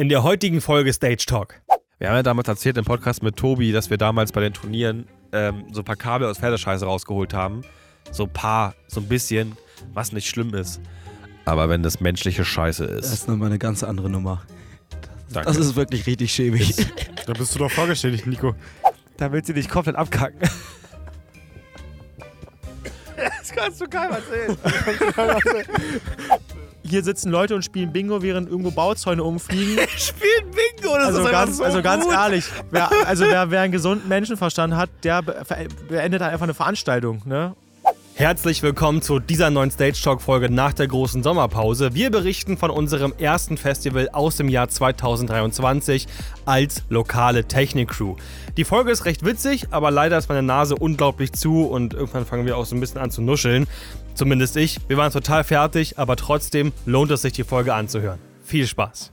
in der heutigen Folge Stage Talk. Wir haben ja damals erzählt im Podcast mit Tobi, dass wir damals bei den Turnieren ähm, so ein paar Kabel aus Pferdescheiße rausgeholt haben. So ein paar, so ein bisschen, was nicht schlimm ist. Aber wenn das menschliche Scheiße Das ist. ist nochmal eine ganz andere Nummer. Danke. Das ist wirklich richtig schäbig. Da bist du doch vorgestellt, Nico. da willst du dich komplett abkacken. das kannst du keinem erzählen. Hier sitzen Leute und spielen Bingo, während irgendwo Bauzäune umfliegen. Spielen Bingo, das Also ist ganz, so also ganz gut. ehrlich, wer, also wer, wer einen gesunden Menschenverstand hat, der beendet halt einfach eine Veranstaltung. Ne? Herzlich willkommen zu dieser neuen Stage Talk Folge nach der großen Sommerpause. Wir berichten von unserem ersten Festival aus dem Jahr 2023 als lokale Technik-Crew. Die Folge ist recht witzig, aber leider ist meine Nase unglaublich zu und irgendwann fangen wir auch so ein bisschen an zu nuscheln. Zumindest ich. Wir waren total fertig, aber trotzdem lohnt es sich, die Folge anzuhören. Viel Spaß.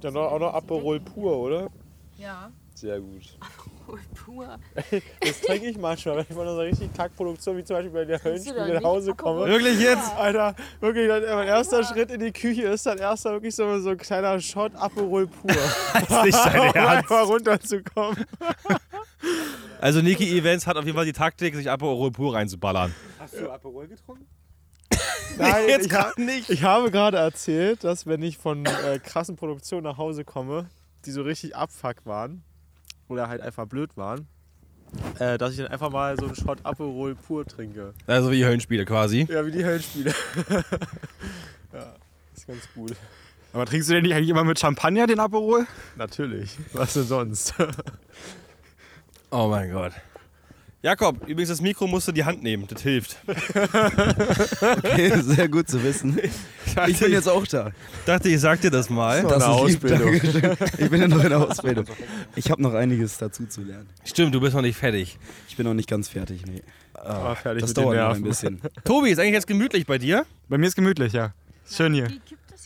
Dann auch noch Aperol pur, oder? Ja, Sehr gut. Voll pur. Das trinke ich manchmal, wenn ich von einer richtig Kackproduktion wie zum Beispiel bei der da nach Hause komme. Wirklich jetzt? Alter, wirklich, dann, mein erster Schritt in die Küche ist dann erster wirklich so, so ein kleiner Shot Aperol pur. ist nicht dein um einfach runterzukommen. Also Niki Events hat auf jeden Fall die Taktik, sich Aperol pur reinzuballern. Hast du Aperol getrunken? Nein, Jetzt ich, ha grad nicht. ich habe gerade erzählt, dass wenn ich von äh, krassen Produktionen nach Hause komme, die so richtig abfuck waren oder halt einfach blöd waren, äh, dass ich dann einfach mal so einen Shot Aperol pur trinke. Also wie die Höllenspiele quasi. Ja, wie die Höllenspiele. ja, ist ganz gut. Aber trinkst du denn nicht eigentlich immer mit Champagner den Aperol? Natürlich. Was denn sonst? Oh mein Gott. Jakob, übrigens das Mikro musst du die Hand nehmen, das hilft. Okay, sehr gut zu wissen. Ich bin jetzt auch da. dachte, ich sag dir das mal. Das eine ist lieb, Ausbildung. Dankeschön. Ich bin ja noch in der Ausbildung. Ich habe noch einiges dazu zu lernen. Stimmt, du bist noch nicht fertig. Ich bin noch nicht ganz fertig. Nee. War fertig Das mit den dauert noch ein bisschen. Tobi, ist eigentlich jetzt gemütlich bei dir? Bei mir ist gemütlich, ja. Schön hier.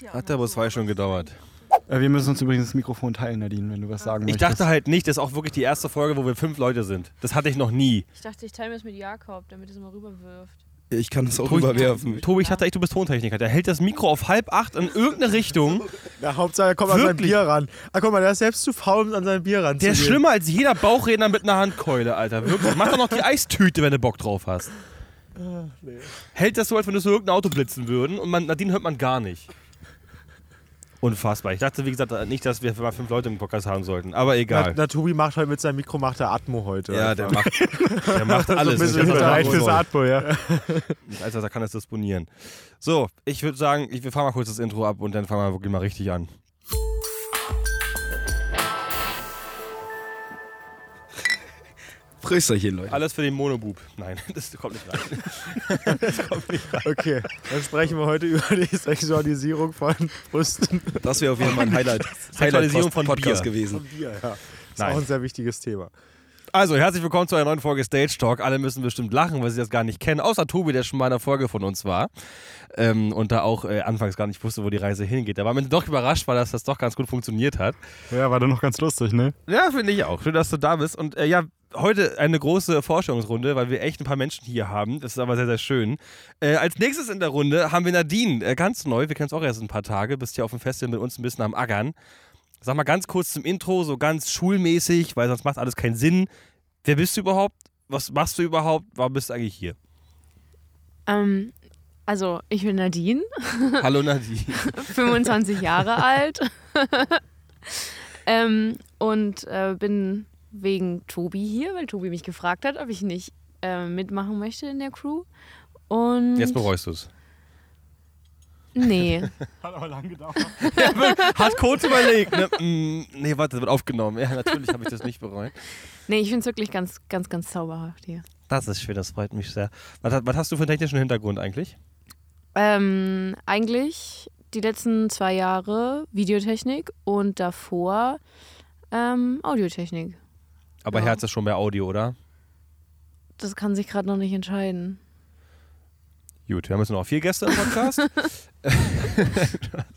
Hat aber zwei schon gedauert. Äh, Wir müssen uns übrigens das Mikrofon teilen, Nadine, wenn du was sagen Ich möchtest. dachte halt nicht, das ist auch wirklich die erste Folge, wo wir fünf Leute sind. Das hatte ich noch nie. Ich dachte, ich teile mir das mit Jakob, damit es immer rüberwirft. Ich kann es auch Tobi- rüberwerfen. Tobi, ich dachte echt, du bist Tontechniker. Der hält das Mikro auf halb acht in irgendeine Richtung. Na, Hauptsache, er kommt an sein Wirklich? Bier ran. Ah, guck mal, der ist selbst zu faul, um an sein Bier ran Der ist schlimmer als jeder Bauchredner mit einer Handkeule, Alter. Wirklich. Mach doch noch die Eistüte, wenn du Bock drauf hast. Hält das so, als wenn du so irgendein Auto blitzen würden und man, Nadine hört man gar nicht. Unfassbar. Ich dachte, wie gesagt, nicht, dass wir mal fünf Leute im Podcast haben sollten. Aber Na, egal. na, Tobi macht heute mit seinem Mikro macht der Atmo heute. Ja, der macht, der macht alles. So ein bisschen das. Atmo, ja. Also, er kann es disponieren. So, ich würde sagen, ich, wir fahren mal kurz das Intro ab und dann fangen wir wirklich mal richtig an. Prösterchen, Leute. Alles für den Monobub. Nein, das kommt nicht rein. Okay, dann sprechen wir heute über die Sexualisierung von Brüsten Das wäre auf jeden Fall ein Highlight. Sexualisierung von Podcast Bier. gewesen. und Bier. Ja. Das ist Nein. auch ein sehr wichtiges Thema. Also, herzlich willkommen zu einer neuen Folge Stage Talk. Alle müssen bestimmt lachen, weil sie das gar nicht kennen. Außer Tobi, der schon mal in einer Folge von uns war. Ähm, und da auch äh, anfangs gar nicht wusste, wo die Reise hingeht. Da war mir doch überrascht, weil das, das doch ganz gut funktioniert hat. Ja, war doch noch ganz lustig, ne? Ja, finde ich auch. Schön, dass du da bist. Und äh, ja, heute eine große Vorstellungsrunde, weil wir echt ein paar Menschen hier haben. Das ist aber sehr, sehr schön. Äh, als nächstes in der Runde haben wir Nadine, äh, ganz neu. Wir kennen es auch erst ein paar Tage. Bist hier auf dem Festival mit uns ein bisschen am Aggern. Sag mal ganz kurz zum Intro, so ganz schulmäßig, weil sonst macht alles keinen Sinn. Wer bist du überhaupt? Was machst du überhaupt? Warum bist du eigentlich hier? Ähm, also, ich bin Nadine, Hallo Nadine. 25 Jahre alt. ähm, und äh, bin wegen Tobi hier, weil Tobi mich gefragt hat, ob ich nicht äh, mitmachen möchte in der Crew. Und. Jetzt bereust du es. Nee. Hat aber lang gedauert. Hat kurz überlegt. Ne? Mm, nee, warte, das wird aufgenommen. Ja, natürlich habe ich das nicht bereut. Nee, ich finde es wirklich ganz, ganz, ganz zauberhaft hier. Das ist schön, das freut mich sehr. Was, was hast du für einen technischen Hintergrund eigentlich? Ähm, eigentlich die letzten zwei Jahre Videotechnik und davor ähm, Audiotechnik. Aber Ja. Herz ist schon mehr Audio, oder? Das kann sich gerade noch nicht entscheiden. Gut, wir haben jetzt noch vier Gäste im Podcast.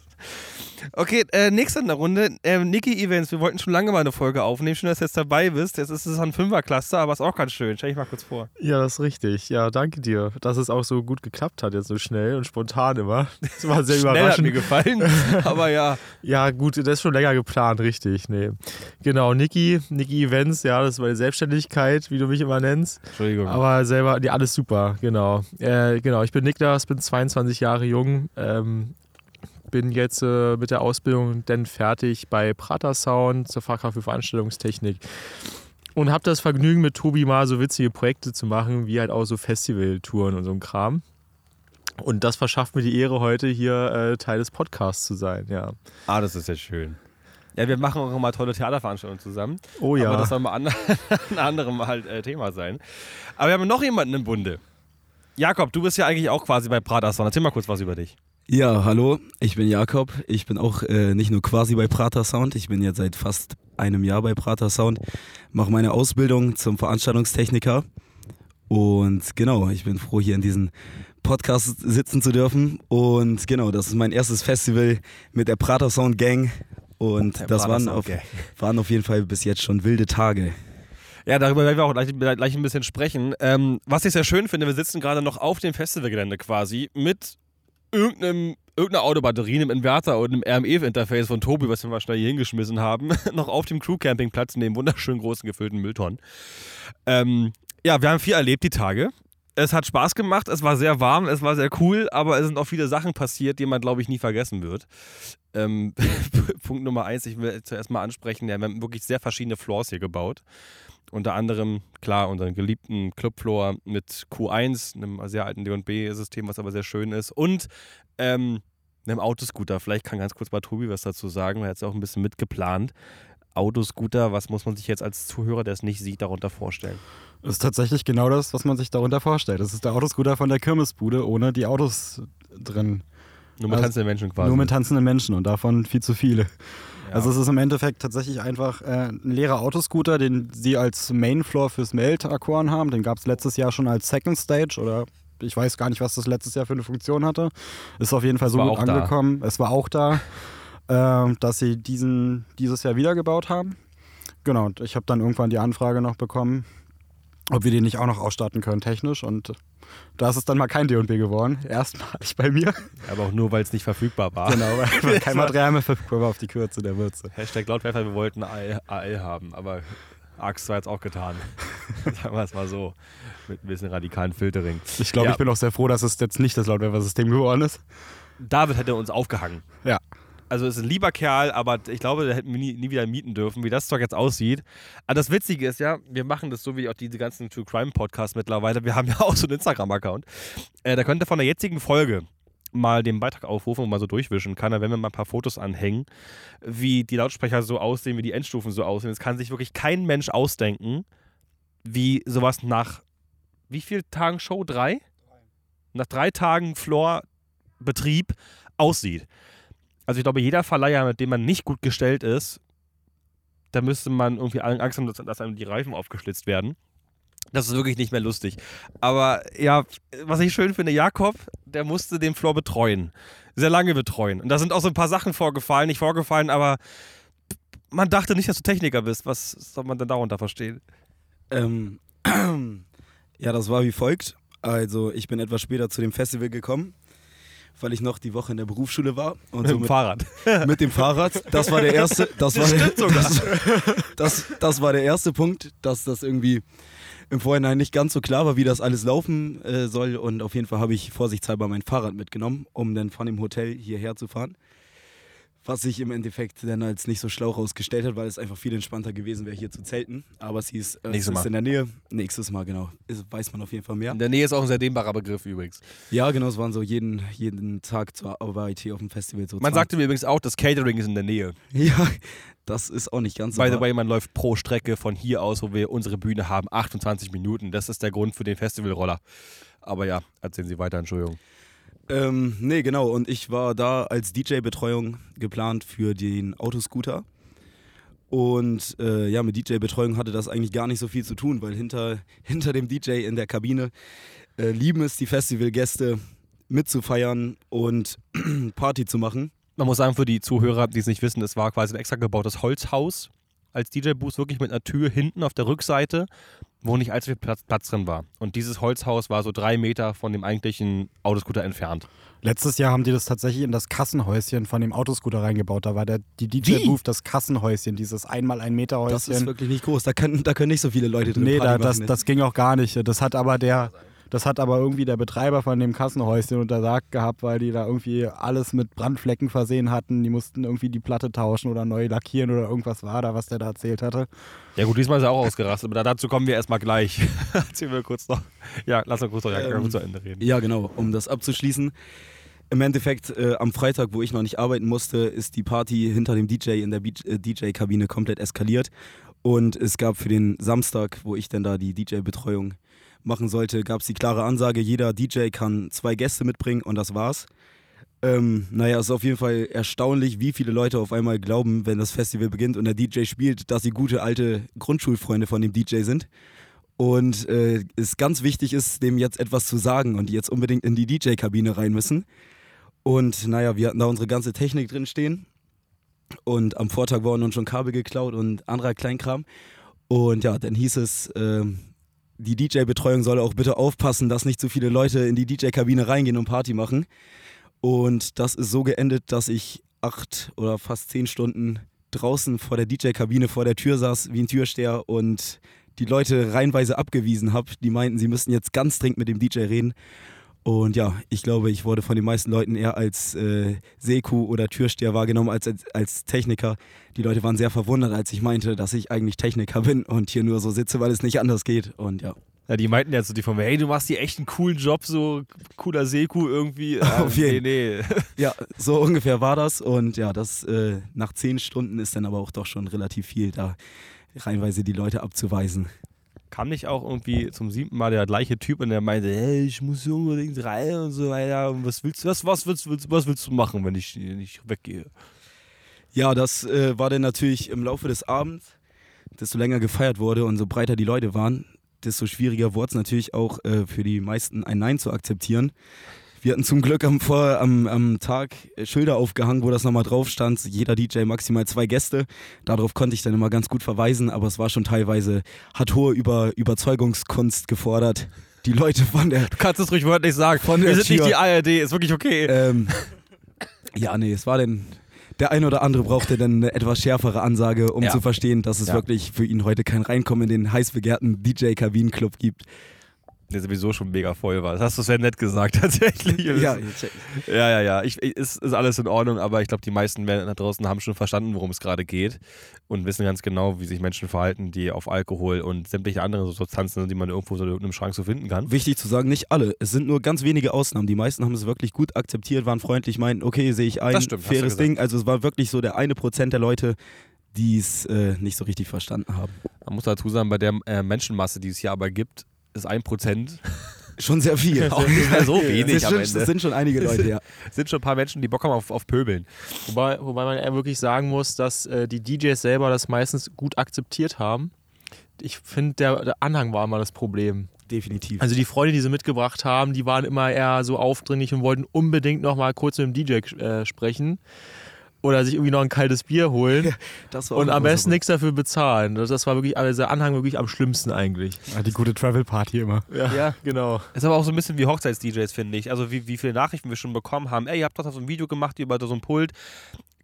Okay, äh, nächste in der Runde. Äh, Niki Events, wir wollten schon lange mal eine Folge aufnehmen. Schön, dass du jetzt dabei bist. Jetzt ist es ein Fünfer-Cluster, aber ist auch ganz schön. Stell dich mal kurz vor. Ja, das ist richtig. Ja, danke dir, dass es auch so gut geklappt hat, jetzt so schnell und spontan immer. Das war sehr Schnell hat mir überraschend. gefallen, aber ja. Ja, gut, das ist schon länger geplant, richtig. Nee. Genau, Niki, Niki Events, ja, das ist meine Selbstständigkeit, wie du mich immer nennst. Entschuldigung. Aber selber, nee, alles super, genau. Äh, genau, ich bin Niklas, bin 22 Jahre jung, ähm, bin jetzt äh, mit der Ausbildung dann fertig bei Prater Sound zur Fachkraft für Veranstaltungstechnik. Und habe das Vergnügen, mit Tobi mal so witzige Projekte zu machen, wie halt auch so Festivaltouren und so ein Kram. Und das verschafft mir die Ehre, heute hier äh, Teil des Podcasts zu sein, ja. ah, das ist ja schön. Ja, wir machen auch immer tolle Theaterveranstaltungen zusammen. Oh ja. Aber das soll mal an, ein anderem halt äh, Thema sein. Aber wir haben noch jemanden im Bunde. Jakob, du bist ja eigentlich auch quasi bei Praterson. Erzähl mal kurz was über dich. Ja, hallo, ich bin Jakob. Ich bin auch äh, nicht nur quasi bei Prater Sound, ich bin jetzt seit fast einem Jahr bei Prater Sound, mache meine Ausbildung zum Veranstaltungstechniker und genau, ich bin froh, hier in diesem Podcast sitzen zu dürfen und genau, das ist mein erstes Festival mit der Prater Sound Gang und Der das waren auf, waren auf jeden Fall bis jetzt schon wilde Tage. Ja, darüber werden wir auch gleich, gleich ein bisschen sprechen. Ähm, was ich sehr schön finde, wir sitzen gerade noch auf dem Festivalgelände quasi mit irgendeinem, irgendeiner Autobatterie, einem Inverter und einem RME-Interface von Tobi, was wir mal schnell hier hingeschmissen haben, noch auf dem Crew-Campingplatz neben wunderschönen großen gefüllten Mülltonnen. Ähm, ja, wir haben viel erlebt die Tage. Es hat Spaß gemacht, es war sehr warm, es war sehr cool, aber es sind auch viele Sachen passiert, die man, glaube ich, nie vergessen wird. Ähm, Punkt Nummer eins, ich will zuerst mal ansprechen, ja, wir haben wirklich sehr verschiedene Floors hier gebaut. Unter anderem, klar, unseren geliebten Clubfloor mit Q1, einem sehr alten D&B-System, was aber sehr schön ist. Und ähm, einem Autoscooter. Vielleicht kann ganz kurz mal Tobi was dazu sagen, weil er hat es auch ein bisschen mitgeplant. Autoscooter, was muss man sich jetzt als Zuhörer, der es nicht sieht, darunter vorstellen? Das ist tatsächlich genau das, was man sich darunter vorstellt. Das ist der Autoscooter von der Kirmesbude ohne die Autos drin. Nur mit Also, tanzenden Menschen quasi. Nur mit tanzenden Menschen und davon viel zu viele. Ja. Also es ist im Endeffekt tatsächlich einfach äh, ein leerer Autoscooter, den sie als Mainfloor fürs Melt-Akkorn haben. Den gab es letztes Jahr schon als Second Stage oder ich weiß gar nicht, was das letztes Jahr für eine Funktion hatte. Ist auf jeden Fall so war gut auch da. angekommen. Es war auch da, äh, dass sie diesen dieses Jahr wiedergebaut haben. Genau, und ich habe dann irgendwann die Anfrage noch bekommen, ob wir den nicht auch noch ausstatten können technisch und da ist es dann mal kein D&B geworden. Erstmalig bei mir. aber auch nur, weil es nicht verfügbar war. Genau, weil, kein Material mehr verfügbar war auf die Kürze der Würze. Hashtag Lautwerfer, wir wollten AL, AL haben, aber Axt war jetzt auch getan. Sagen wir es mal so. Mit ein bisschen radikalen Filtering. Ich glaube, Ja. ich bin auch sehr froh, dass es jetzt nicht das Lautwerfer-System geworden ist. David hätte uns aufgehangen. Ja. Also ist ein lieber Kerl, aber ich glaube, da hätten wir nie, nie wieder mieten dürfen, wie das Zeug jetzt aussieht. Aber das Witzige ist ja, wir machen das so wie auch diese ganzen True Crime Podcasts mittlerweile. Wir haben ja auch so einen Instagram-Account. Äh, da könnt ihr von der jetzigen Folge mal den Beitrag aufrufen und mal so durchwischen kann, werden wir mal ein paar Fotos anhängen, wie die Lautsprecher so aussehen, wie die Endstufen so aussehen. Es kann sich wirklich kein Mensch ausdenken, wie sowas nach wie viel Tagen Show? Drei? Nach drei Tagen Floor-Betrieb aussieht. Also ich glaube, jeder Verleiher, mit dem man nicht gut gestellt ist, da müsste man irgendwie Angst haben, dass, dass einem die Reifen aufgeschlitzt werden. Das ist wirklich nicht mehr lustig. Aber ja, was ich schön finde, Jakob, der musste den Floor betreuen. Sehr lange betreuen. Und da sind auch so ein paar Sachen vorgefallen, nicht vorgefallen, aber man dachte nicht, dass du Techniker bist. Was soll man denn darunter verstehen? Ähm, ja, das war wie folgt. Also ich bin etwas später zu dem Festival gekommen, weil ich noch die Woche in der Berufsschule war und Mit so dem mit, Fahrrad. mit dem Fahrrad. Das war der erste. Das, war der, das, das, das war der erste Punkt, dass das irgendwie im Vorhinein nicht ganz so klar war, wie das alles laufen äh, soll. Und auf jeden Fall habe ich vorsichtshalber mein Fahrrad mitgenommen, um dann von dem Hotel hierher zu fahren. Was sich im Endeffekt dann als nicht so schlau rausgestellt hat, weil es einfach viel entspannter gewesen wäre, hier zu zelten. Aber es hieß, äh, es ist in der Nähe. Nächstes Mal, genau. Ist, weiß man auf jeden Fall mehr. In der Nähe ist auch ein sehr dehnbarer Begriff übrigens. Ja, genau, es waren so jeden, jeden Tag zur Arbeit hier auf dem Festival. So Man 20 sagte mir übrigens auch, das Catering ist in der Nähe. Ja, das ist auch nicht ganz so. By the way, man läuft pro Strecke von hier aus, wo wir unsere Bühne haben, 28 Minuten. Das ist der Grund für den Festivalroller. Aber ja, erzählen Sie weiter, Entschuldigung. Ähm, nee, genau. Und ich war da als DJ-Betreuung geplant für den Autoscooter. Und äh, ja, mit DJ-Betreuung hatte das eigentlich gar nicht so viel zu tun, weil hinter, hinter dem DJ in der Kabine äh, lieben es die Festivalgäste mitzufeiern und Party zu machen. Man muss sagen, für die Zuhörer, die es nicht wissen, es war quasi ein extra gebautes Holzhaus als DJ-Booth, wirklich mit einer Tür hinten auf der Rückseite, wo nicht allzu viel Platz, Platz drin war. Und dieses Holzhaus war so drei Meter von dem eigentlichen Autoscooter entfernt. Letztes Jahr haben die das tatsächlich in das Kassenhäuschen von dem Autoscooter reingebaut. Da war der, die DJ-Booth das Kassenhäuschen, dieses einmal ein Meter Häuschen. Das ist wirklich nicht groß. Da können, da können nicht so viele Leute drin Nee, da, das, das ging auch gar nicht. Das hat aber der, das hat aber irgendwie der Betreiber von dem Kassenhäuschen untersagt gehabt, weil die da irgendwie alles mit Brandflecken versehen hatten. Die mussten irgendwie die Platte tauschen oder neu lackieren oder irgendwas war da, was der da erzählt hatte. Ja gut, diesmal ist er auch ausgerastet, aber dazu kommen wir erstmal gleich. Erzählen wir kurz noch. Ja, lass uns kurz noch ja, Ähm, zu Ende reden. Ja, genau, um das abzuschließen. Im Endeffekt, äh, am Freitag, wo ich noch nicht arbeiten musste, ist die Party hinter dem DJ in der äh, DJ-Kabine komplett eskaliert. Und es gab für den Samstag, wo ich dann da die DJ-Betreuung machen sollte, gab es die klare Ansage, jeder DJ kann zwei Gäste mitbringen und das war's. Ähm, naja, es ist auf jeden Fall erstaunlich, wie viele Leute auf einmal glauben, wenn das Festival beginnt und der DJ spielt, dass sie gute alte Grundschulfreunde von dem DJ sind. Und äh, es ganz wichtig ist, dem jetzt etwas zu sagen und die jetzt unbedingt in die DJ-Kabine rein müssen. Und naja, wir hatten da unsere ganze Technik drin stehen. Und am Vortag wurden uns schon Kabel geklaut und anderer Kleinkram. Und ja, dann hieß es, ähm, die DJ-Betreuung solle auch bitte aufpassen, dass nicht zu viele Leute in die DJ-Kabine reingehen und Party machen. Und das ist so geendet, dass ich acht oder fast zehn Stunden draußen vor der DJ-Kabine vor der Tür saß wie ein Türsteher und die Leute reihenweise abgewiesen habe. Die meinten, sie müssten jetzt ganz dringend mit dem DJ reden. Und ja, ich glaube, ich wurde von den meisten Leuten eher als äh, Seekuh oder Türsteher wahrgenommen als, als, als Techniker. Die Leute waren sehr verwundert, als ich meinte, dass ich eigentlich Techniker bin und hier nur so sitze, weil es nicht anders geht. Und ja, Ja, die meinten ja so die von mir, hey, du machst hier echt einen coolen Job, so cooler Seekuh irgendwie. Auf jeden. Nee, nee. ja so ungefähr war das. Und ja, das äh, nach zehn Stunden ist dann aber auch doch schon relativ viel, da reihenweise die Leute abzuweisen. Kam nicht auch irgendwie zum siebten Mal der gleiche Typ und der meinte, hey, ich muss unbedingt rein und so weiter. Und was willst du, was, was, willst, willst, was willst du machen, wenn ich nicht weggehe? Ja, das äh, war dann natürlich im Laufe des Abends, desto länger gefeiert wurde und so breiter die Leute waren, desto schwieriger wurde es natürlich auch äh, für die meisten ein Nein zu akzeptieren. Wir hatten zum Glück am, Vor am, am Tag Schilder aufgehangen, wo das nochmal drauf stand. Jeder DJ maximal zwei Gäste. Darauf konnte ich dann immer ganz gut verweisen, aber es war schon teilweise, hat hohe Über Überzeugungskunst gefordert. Die Leute von der. Du kannst es ruhig wörtlich sagen. Von Wir sind nicht die ARD, ist wirklich okay. Ähm, ja, nee, es war denn. Der ein oder andere brauchte dann eine etwas schärfere Ansage, um Ja. zu verstehen, dass es Ja. wirklich für ihn heute kein Reinkommen in den heiß begehrten DJ-Kabinenclub gibt. Der sowieso schon mega voll war. Das hast du sehr nett gesagt, tatsächlich. Ja, Ja, ja, ja. Ich, ist, ist alles in Ordnung, aber ich glaube, die meisten Menschen da draußen haben schon verstanden, worum es gerade geht und wissen ganz genau, wie sich Menschen verhalten, die auf Alkohol und sämtliche andere Substanzen sind, die man irgendwo so in einem Schrank so finden kann. Wichtig zu sagen, nicht alle. Es sind nur ganz wenige Ausnahmen. Die meisten haben es wirklich gut akzeptiert, waren freundlich, meinten, okay, sehe ich ein, stimmt, faires. Ding. Also es war wirklich so der eine Prozent der Leute, die es äh, nicht so richtig verstanden haben. Man muss dazu sagen, bei der äh, Menschenmasse, die es hier aber gibt, ist ein Prozent Schon sehr viel. auch nicht mehr so wenig Es am sind, Ende. es sind schon einige Leute, ja. sind schon ein paar Menschen, die Bock haben auf, auf Pöbeln. Wobei, wobei man eher wirklich sagen muss, dass äh, die DJs selber das meistens gut akzeptiert haben. Ich finde, der, der Anhang war immer das Problem. Definitiv. Also die Freunde, die sie mitgebracht haben, die waren immer eher so aufdringlich und wollten unbedingt noch mal kurz mit dem DJ äh, sprechen oder sich irgendwie noch ein kaltes Bier holen Das war auch und am besten nichts dafür bezahlen. Das das war wirklich, also der Anhang wirklich am schlimmsten eigentlich. Ja, die gute Travel-Party immer. Ja, Ja. genau. Ist aber auch so ein bisschen wie Hochzeits-DJs, finde ich. Also wie, wie viele Nachrichten wir schon bekommen haben. Ey, ihr habt doch so ein Video gemacht über so ein Pult.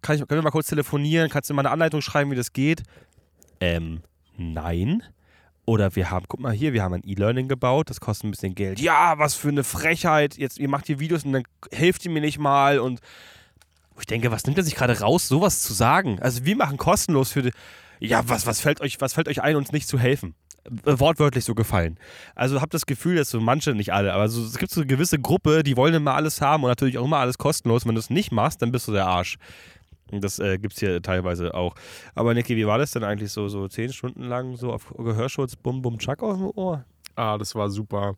Kann ich, können wir mal kurz telefonieren? Kannst du mal eine Anleitung schreiben, wie das geht? Ähm, nein. Oder wir haben, guck mal hier, wir haben ein E-Learning gebaut, das kostet ein bisschen Geld. Ja, was für eine Frechheit. Jetzt, ihr macht hier Videos und dann helft ihr mir nicht mal. Und wo ich denke, was nimmt er sich gerade raus, sowas zu sagen? Also wir machen kostenlos für die. Ja, was, was, fällt euch, was fällt euch ein, uns nicht zu helfen? Äh, Wortwörtlich so gefallen. Also habt das Gefühl, dass so manche, nicht alle, aber so, es gibt so eine gewisse Gruppe, die wollen immer alles haben und natürlich auch immer alles kostenlos. Wenn du es nicht machst, dann bist du der Arsch. Und das äh, gibt es hier teilweise auch. Aber Niki, wie war das denn eigentlich so, so zehn Stunden lang so auf Gehörschutz, bum, bum, tschack auf dem Ohr? Ah, das war super.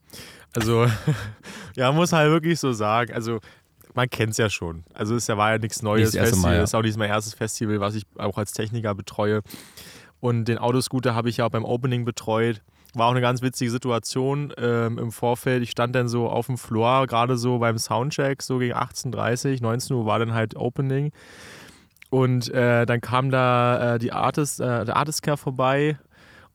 Also, ja, muss halt wirklich so sagen. Also, man kennt es ja schon. Also, es war ja nichts Neues. Nicht Festival. Mal, ja. ist auch nicht mein erstes Festival, was ich auch als Techniker betreue. Und den Autoscooter habe ich ja auch beim Opening betreut. War auch eine ganz witzige Situation ähm, im Vorfeld. Ich stand dann so auf dem Floor, gerade so beim Soundcheck, so gegen 18.30 19 Uhr war dann halt Opening. Und äh, dann kam da äh, die Artist, äh, der Artist Care vorbei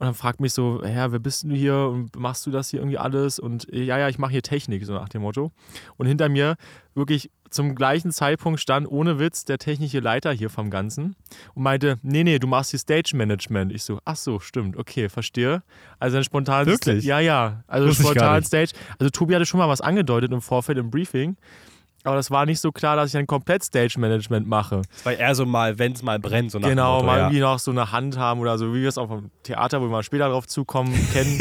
und dann fragt mich so, ja, wer bist du hier und machst du das hier irgendwie alles? Und äh, ja, ja, ich mache hier Technik, so nach dem Motto. Und hinter mir wirklich zum gleichen Zeitpunkt stand ohne Witz der technische Leiter hier vom Ganzen und meinte, nee, nee, du machst hier Stage Management. Ich so, ach so, stimmt, okay, verstehe. Also ein spontan Wirklich? Ja, ja. Also Wusste spontan. Stage. Also Tobi hatte schon mal was angedeutet im Vorfeld im Briefing. Aber das war nicht so klar, dass ich ein komplett Stage Management mache. Es war eher so mal, wenn es mal brennt, so nach Genau, Motto, mal ja. irgendwie noch so eine Hand haben oder so, wie wir es auch vom Theater, wo wir mal später drauf zukommen, kennen.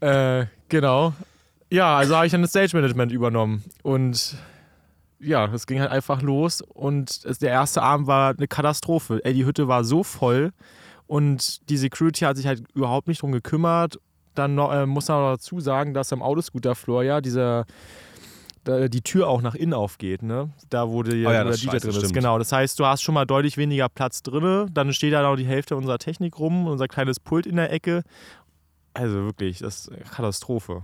äh, genau. Ja, also habe ich dann das Stage Management übernommen. Und ja, das ging halt einfach los. Und der erste Abend war eine Katastrophe. Ey, die Hütte war so voll und die Security hat sich halt überhaupt nicht drum gekümmert. Dann noch, äh, muss man noch dazu sagen, dass am Autoscooter-Floor ja dieser die Tür auch nach innen aufgeht, ne? Da wo, die, Oh ja, wo der DJ scheiße, drin ist. stimmt. Genau. Das heißt, du hast schon mal deutlich weniger Platz drin. Dann steht da noch die Hälfte unserer Technik rum, unser kleines Pult in der Ecke. Also wirklich, das ist eine Katastrophe.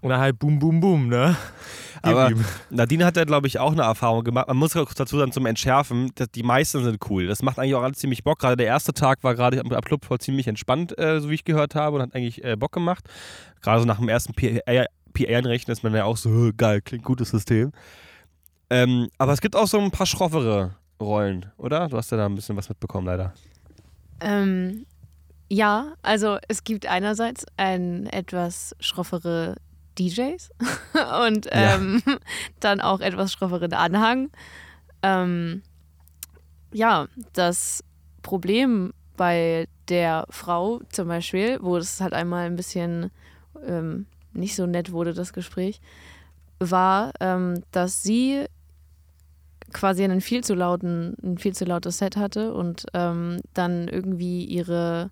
Und dann halt boom, boom, boom, ne? Aber. Nadine hat da, glaube ich, auch eine Erfahrung gemacht. Man muss dazu sagen, zum Entschärfen, dass die meisten sind cool. Das macht eigentlich auch alles ziemlich Bock. Gerade der erste Tag war gerade am Club voll ziemlich entspannt, äh, so wie ich gehört habe, und hat eigentlich äh, Bock gemacht. Gerade so nach dem ersten PR-Einrechnen ist man ja auch so, "Hö, geil, klingt gutes System. Ähm, aber es gibt auch so ein paar schroffere Rollen, oder? Du hast ja da ein bisschen was mitbekommen, leider. Ähm, ja, also es gibt einerseits ein etwas schroffere DJs und Ja. ähm, dann auch etwas schrofferen Anhang. Ähm, ja, das Problem bei der Frau zum Beispiel, wo es halt einmal ein bisschen ähm, nicht so nett wurde, das Gespräch, war, ähm, dass sie quasi einen viel zu lauten, ein viel zu lautes Set hatte und ähm, dann irgendwie ihre,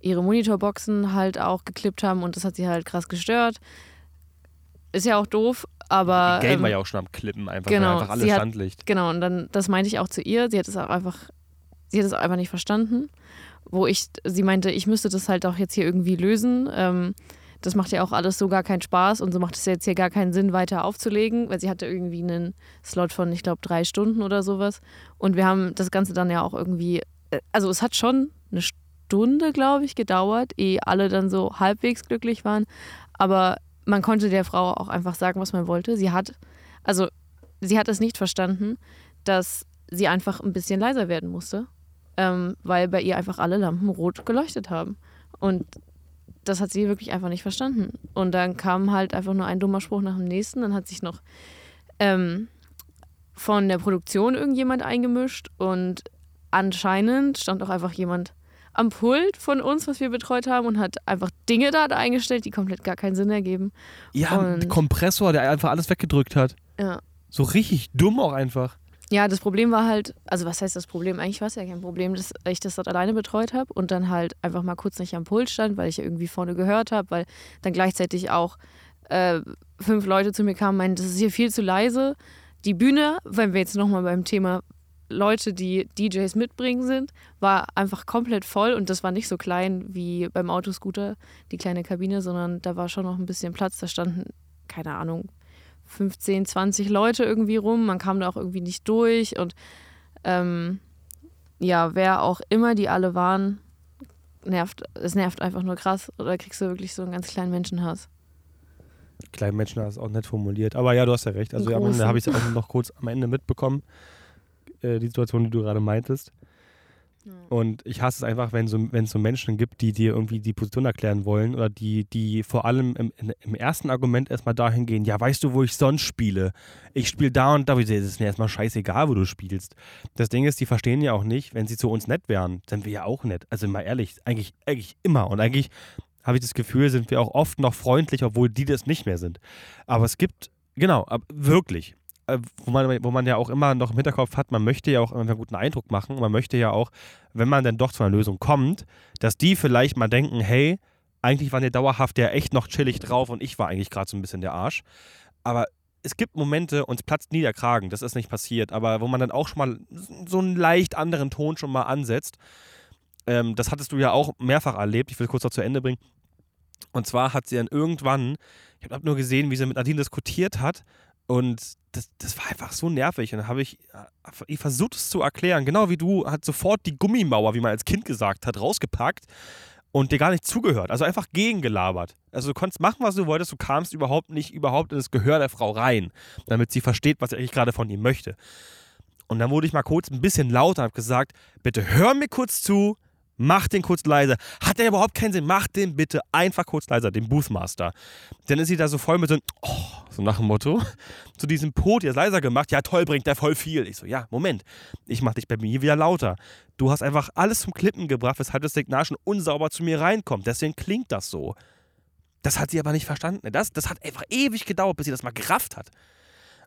ihre Monitorboxen halt auch geklippt haben und das hat sie halt krass gestört. Ist ja auch doof, aber. Die Game ähm, war ja auch schon am Klippen, einfach, genau, einfach alles sie hat- Standlicht. Genau, und dann, das meinte ich auch zu ihr. Sie hat es auch einfach, sie hat es einfach nicht verstanden. Wo ich, sie meinte, ich müsste das halt auch jetzt hier irgendwie lösen. Ähm, das macht ja auch alles so gar keinen Spaß und so macht es jetzt hier gar keinen Sinn, weiter aufzulegen, weil sie hatte irgendwie einen Slot von, ich glaube, drei Stunden oder sowas. Und wir haben das Ganze dann ja auch irgendwie, äh, also es hat schon eine Stunde, glaube ich, gedauert, ehe alle dann so halbwegs glücklich waren. Aber man konnte der Frau auch einfach sagen, was man wollte. Sie hat, also sie hat es nicht verstanden, dass sie einfach ein bisschen leiser werden musste, ähm, weil bei ihr einfach alle Lampen rot geleuchtet haben. Und das hat sie wirklich einfach nicht verstanden. Und dann kam halt einfach nur ein dummer Spruch nach dem nächsten. Dann hat sich noch ähm, von der Produktion irgendjemand eingemischt und anscheinend stand auch einfach jemand am Pult von uns, was wir betreut haben, und hat einfach Dinge da eingestellt, die komplett gar keinen Sinn ergeben. Ja, ein Und- Kompressor, der einfach alles weggedrückt hat. Ja. So richtig dumm auch einfach. Ja, das Problem war halt, also was heißt das Problem? Eigentlich war es ja kein Problem, dass ich das dort alleine betreut habe und dann halt einfach mal kurz nicht am Pult stand, weil ich ja irgendwie vorne gehört habe, weil dann gleichzeitig auch äh, fünf Leute zu mir kamen und meinten, das ist hier viel zu leise. Die Bühne, wenn wir jetzt nochmal beim Thema Leute, die DJs mitbringen sind, war einfach komplett voll und das war nicht so klein wie beim Autoscooter, die kleine Kabine, sondern da war schon noch ein bisschen Platz. Da standen, keine Ahnung, 15, 20 Leute irgendwie rum. Man kam da auch irgendwie nicht durch. Und ähm, ja, wer auch immer die alle waren, nervt, es nervt einfach nur krass. Oder kriegst du wirklich so einen ganz kleinen Menschenhass. Kleinen Menschen hast auch nett formuliert. Aber ja, du hast ja recht. Also am Ende habe ich es auch noch kurz am Ende mitbekommen. Äh, die Situation, die du gerade meintest. Und ich hasse es einfach, wenn so, es so Menschen gibt, die dir irgendwie die Position erklären wollen oder die, die vor allem im, im ersten Argument erstmal dahin gehen, ja, weißt du, wo ich sonst spiele? Ich spiele da und da. Ich sage, Es ist mir erstmal scheißegal, wo du spielst. Das Ding ist, die verstehen ja auch nicht, wenn sie zu uns nett wären, sind wir ja auch nett. Also mal ehrlich, eigentlich, eigentlich immer. Und eigentlich habe ich das Gefühl, sind wir auch oft noch freundlich, obwohl die das nicht mehr sind. Aber es gibt, genau, wirklich, wo man, wo man ja auch immer noch im Hinterkopf hat, man möchte ja auch immer einen guten Eindruck machen. Man möchte ja auch, wenn man dann doch zu einer Lösung kommt, dass die vielleicht mal denken, hey, eigentlich waren die dauerhaft ja echt noch chillig drauf und ich war eigentlich gerade so ein bisschen der Arsch. Aber es gibt Momente, uns platzt nie der Kragen, das ist nicht passiert, aber wo man dann auch schon mal so einen leicht anderen Ton schon mal ansetzt. Ähm, das hattest du ja auch mehrfach erlebt, ich will es kurz noch zu Ende bringen Und zwar hat sie dann irgendwann, ich habe nur gesehen, wie sie mit Nadine diskutiert hat und das, das war einfach so nervig. Und dann habe ich, äh, ich versucht es zu erklären, genau wie du, hat sofort die Gummimauer, wie man als Kind gesagt hat, rausgepackt und dir gar nicht zugehört. Also einfach gegengelabert. Also du konntest machen, was du wolltest, du kamst überhaupt nicht überhaupt in das Gehör der Frau rein, damit sie versteht, was eigentlich gerade von ihm möchte. Und dann wurde ich mal kurz ein bisschen lauter und habe gesagt, bitte hör mir kurz zu, mach den kurz leiser. Hat der überhaupt keinen Sinn? Mach den bitte einfach kurz leiser, den Boothmaster. Dann ist sie da so voll mit so einem, oh, so nach dem Motto, zu diesem Pot jetzt leiser gemacht. Ja, toll, bringt der voll viel. Ich so, ja, Moment, ich mach dich bei mir wieder lauter. Du hast einfach alles zum Klippen gebracht, weshalb das Signal schon unsauber zu mir reinkommt. Deswegen klingt das so. Das hat sie aber nicht verstanden. Das, das hat einfach ewig gedauert, bis sie das mal gerafft hat.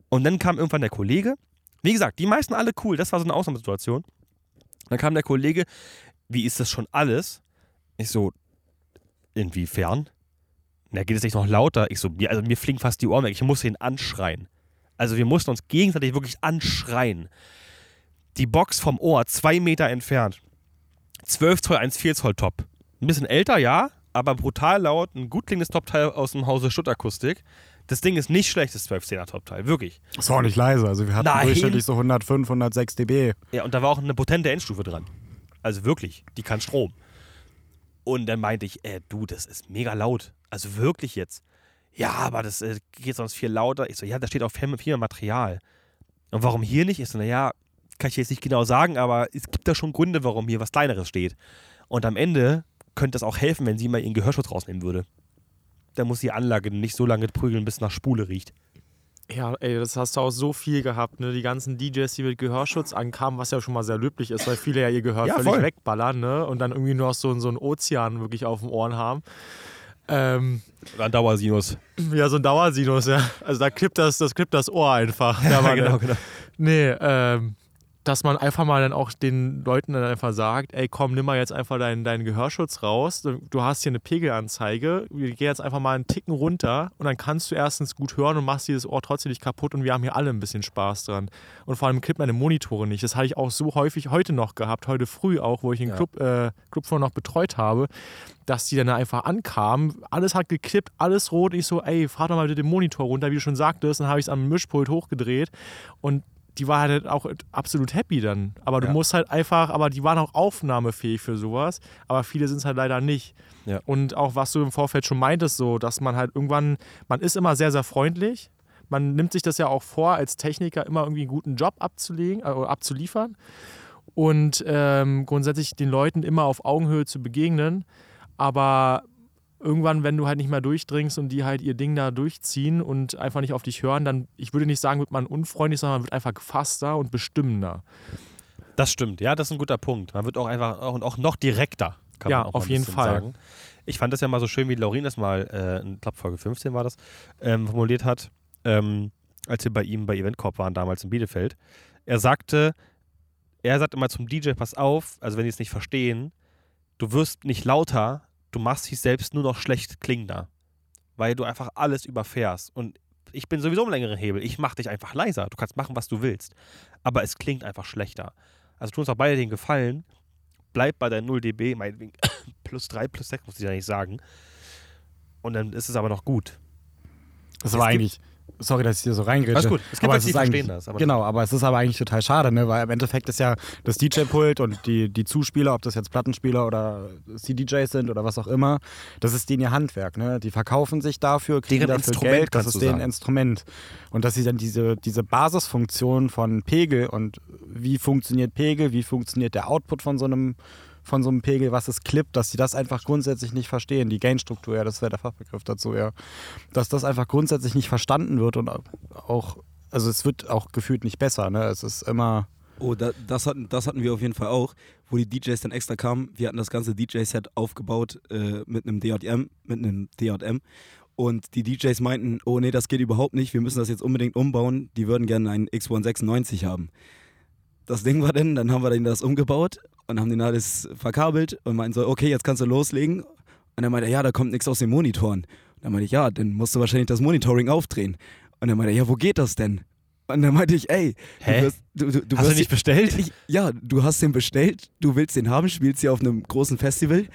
Und dann kam irgendwann der Kollege. Wie gesagt, die meisten alle cool. Das war so eine Ausnahmesituation. Dann kam der Kollege, wie ist das schon alles? Ich so, inwiefern? Na, geht es nicht noch lauter? Ich so, mir, also mir fliegen fast die Ohren weg. Ich muss ihn anschreien. Also wir mussten uns gegenseitig wirklich anschreien. Die Box vom Ohr, zwei Meter entfernt. 12 Zoll, 1,4 Zoll Top. Ein bisschen älter, ja, aber brutal laut. Ein gut klingendes Top-Teil aus dem Hause Stuttakustik. Das Ding ist nicht schlecht, das 12-10er Top-Teil, wirklich. War auch nicht leise. Also wir hatten Nein. durchschnittlich so 105, 106 dB. Ja, und da war auch eine potente Endstufe dran. Also wirklich, die kann Strom. Und dann meinte ich, äh, du, das ist mega laut. Also wirklich jetzt. Ja, aber das äh, geht sonst viel lauter. Ich so, ja, da steht auch viel, viel Material. Und warum hier nicht? Ich so, naja, kann ich jetzt nicht genau sagen, aber es gibt da schon Gründe, warum hier was Kleineres steht. Und am Ende könnte es auch helfen, wenn sie mal ihren Gehörschutz rausnehmen würde. Da muss die Anlage nicht so lange prügeln, bis es nach Spule riecht. Ja, ey, das hast du auch so viel gehabt, ne? Die ganzen DJs, die mit Gehörschutz ankamen, was ja schon mal sehr löblich ist, weil viele ja ihr Gehör Ja, völlig voll. wegballern, ne? Und dann irgendwie nur noch so, so einen Ozean wirklich auf den Ohren haben. Ähm, Oder ein Dauersinus. ja, so ein Dauersinus, ja. Also da klippt das, das klippt das Ohr einfach. Da war genau, genau. Nee, ähm, dass man einfach mal dann auch den Leuten dann einfach sagt, ey komm, nimm mal jetzt einfach deinen, deinen Gehörschutz raus. Du, hast hier eine Pegelanzeige, wir gehen jetzt einfach mal einen Ticken runter und dann kannst du erstens gut hören und machst dieses Ohr trotzdem nicht kaputt und wir haben hier alle ein bisschen Spaß dran. Und vor allem klippt meine Monitore nicht. Das hatte ich auch so häufig heute noch gehabt, heute früh auch, wo ich den Ja. Club, äh, Club noch betreut habe, dass die dann einfach ankamen, alles hat geklippt, alles rot. Ich so, ey, fahr doch mal bitte den Monitor runter, wie du schon sagtest. Dann habe ich es am Mischpult hochgedreht und die war halt auch absolut happy dann. Aber du Ja. musst halt einfach, aber die waren auch aufnahmefähig für sowas, aber viele sind es halt leider nicht. Ja. Und auch was du im Vorfeld schon meintest, so, dass man halt irgendwann, man ist immer sehr, sehr freundlich. Man nimmt sich das ja auch vor, als Techniker immer irgendwie einen guten Job abzulegen, äh, abzuliefern. Und ähm, grundsätzlich den Leuten immer auf Augenhöhe zu begegnen. Aber irgendwann, wenn du halt nicht mehr durchdringst und die halt ihr Ding da durchziehen und einfach nicht auf dich hören, dann, ich würde nicht sagen, wird man unfreundlich, sondern man wird einfach gefasster und bestimmender. Das stimmt, ja, das ist ein guter Punkt. Man wird auch einfach auch, und auch noch direkter, kann Ja, man auch auf jeden Fall. sagen. Ich fand das ja mal so schön, wie Laurin das mal, äh, in glaub, Folge 15 war das, ähm, formuliert hat, ähm, als wir bei ihm bei Eventcorp waren, damals in Bielefeld. Er sagte, er sagt immer zum DJ, pass auf, also wenn die es nicht verstehen, du wirst nicht lauter, du machst dich selbst nur noch schlecht klingender, weil du einfach alles überfährst. Und ich bin sowieso im längeren Hebel, ich mach dich einfach leiser, du kannst machen, was du willst, aber es klingt einfach schlechter. Also tun uns auch beide den Gefallen, bleib bei deinen 0 dB, meinetwegen plus 3, plus 6, muss ich ja nicht sagen. Und dann ist es aber noch gut. Das Es war gibt- eigentlich, sorry, dass ich hier so reingrätsche. Alles gut. Es gibt aber Leute, die ist eigentlich- verstehen das. Aber genau, aber es ist aber eigentlich total schade, ne? weil im Endeffekt ist ja das DJ-Pult und die, die Zuspieler, ob das jetzt Plattenspieler oder CDJs sind oder was auch immer, das ist denen ihr Handwerk. Ne? Die verkaufen sich dafür, kriegen Deren dafür Instrument, Geld, das ist deren. Instrument. Und dass sie dann diese, diese Basisfunktion von Pegel und wie funktioniert Pegel, wie funktioniert der Output von so einem von so einem Pegel, was es klippt, dass sie das einfach grundsätzlich nicht verstehen. Die Gain-Struktur, ja, das wäre der Fachbegriff dazu, ja. Dass das einfach grundsätzlich nicht verstanden wird und auch, also es wird auch gefühlt nicht besser, ne? Es ist immer, Oh, da, das, hatten, das hatten wir auf jeden Fall auch, wo die DJs dann extra kamen. Wir hatten das ganze DJ-Set aufgebaut äh, mit einem DJM, mit einem DJM. Und die DJs meinten, oh nee, das geht überhaupt nicht, wir müssen das jetzt unbedingt umbauen. Die würden gerne einen X196 haben. Das Ding war dann, dann haben wir denen das umgebaut und haben den alles verkabelt und meinten so, okay, jetzt kannst du loslegen. Und dann meinte er, ja, da kommt nichts aus den Monitoren. Und dann meinte ich, ja, dann musst du wahrscheinlich das Monitoring aufdrehen. Und dann meinte er, ja, wo geht das denn? Und dann meinte ich, ey, Hä? du wirst, du, du, du Hast du nicht bestellt? ich, ja, du hast den bestellt, du willst den haben, spielst hier auf einem großen Festival.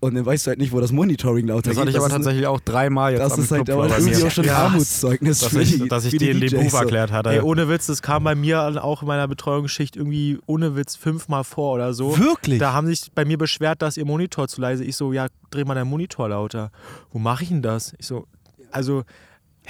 Und dann weißt du halt nicht, wo das Monitoring lauter Das hatte ich aber tatsächlich auch dreimal jetzt Das am ist halt aber bei mir. irgendwie auch schon ein Ja. Armutszeugnis dass für ich, die, dass ich die den DJs Buch erklärt hatte. Ey, ohne Witz, das kam bei mir auch in meiner Betreuungsschicht irgendwie ohne Witz fünfmal vor oder so. Wirklich? Da haben sich bei mir beschwert, dass ihr Monitor zu leise ist. Ich so, ja, dreh mal deinen Monitor lauter. Wo mache ich denn das? Ich so, also.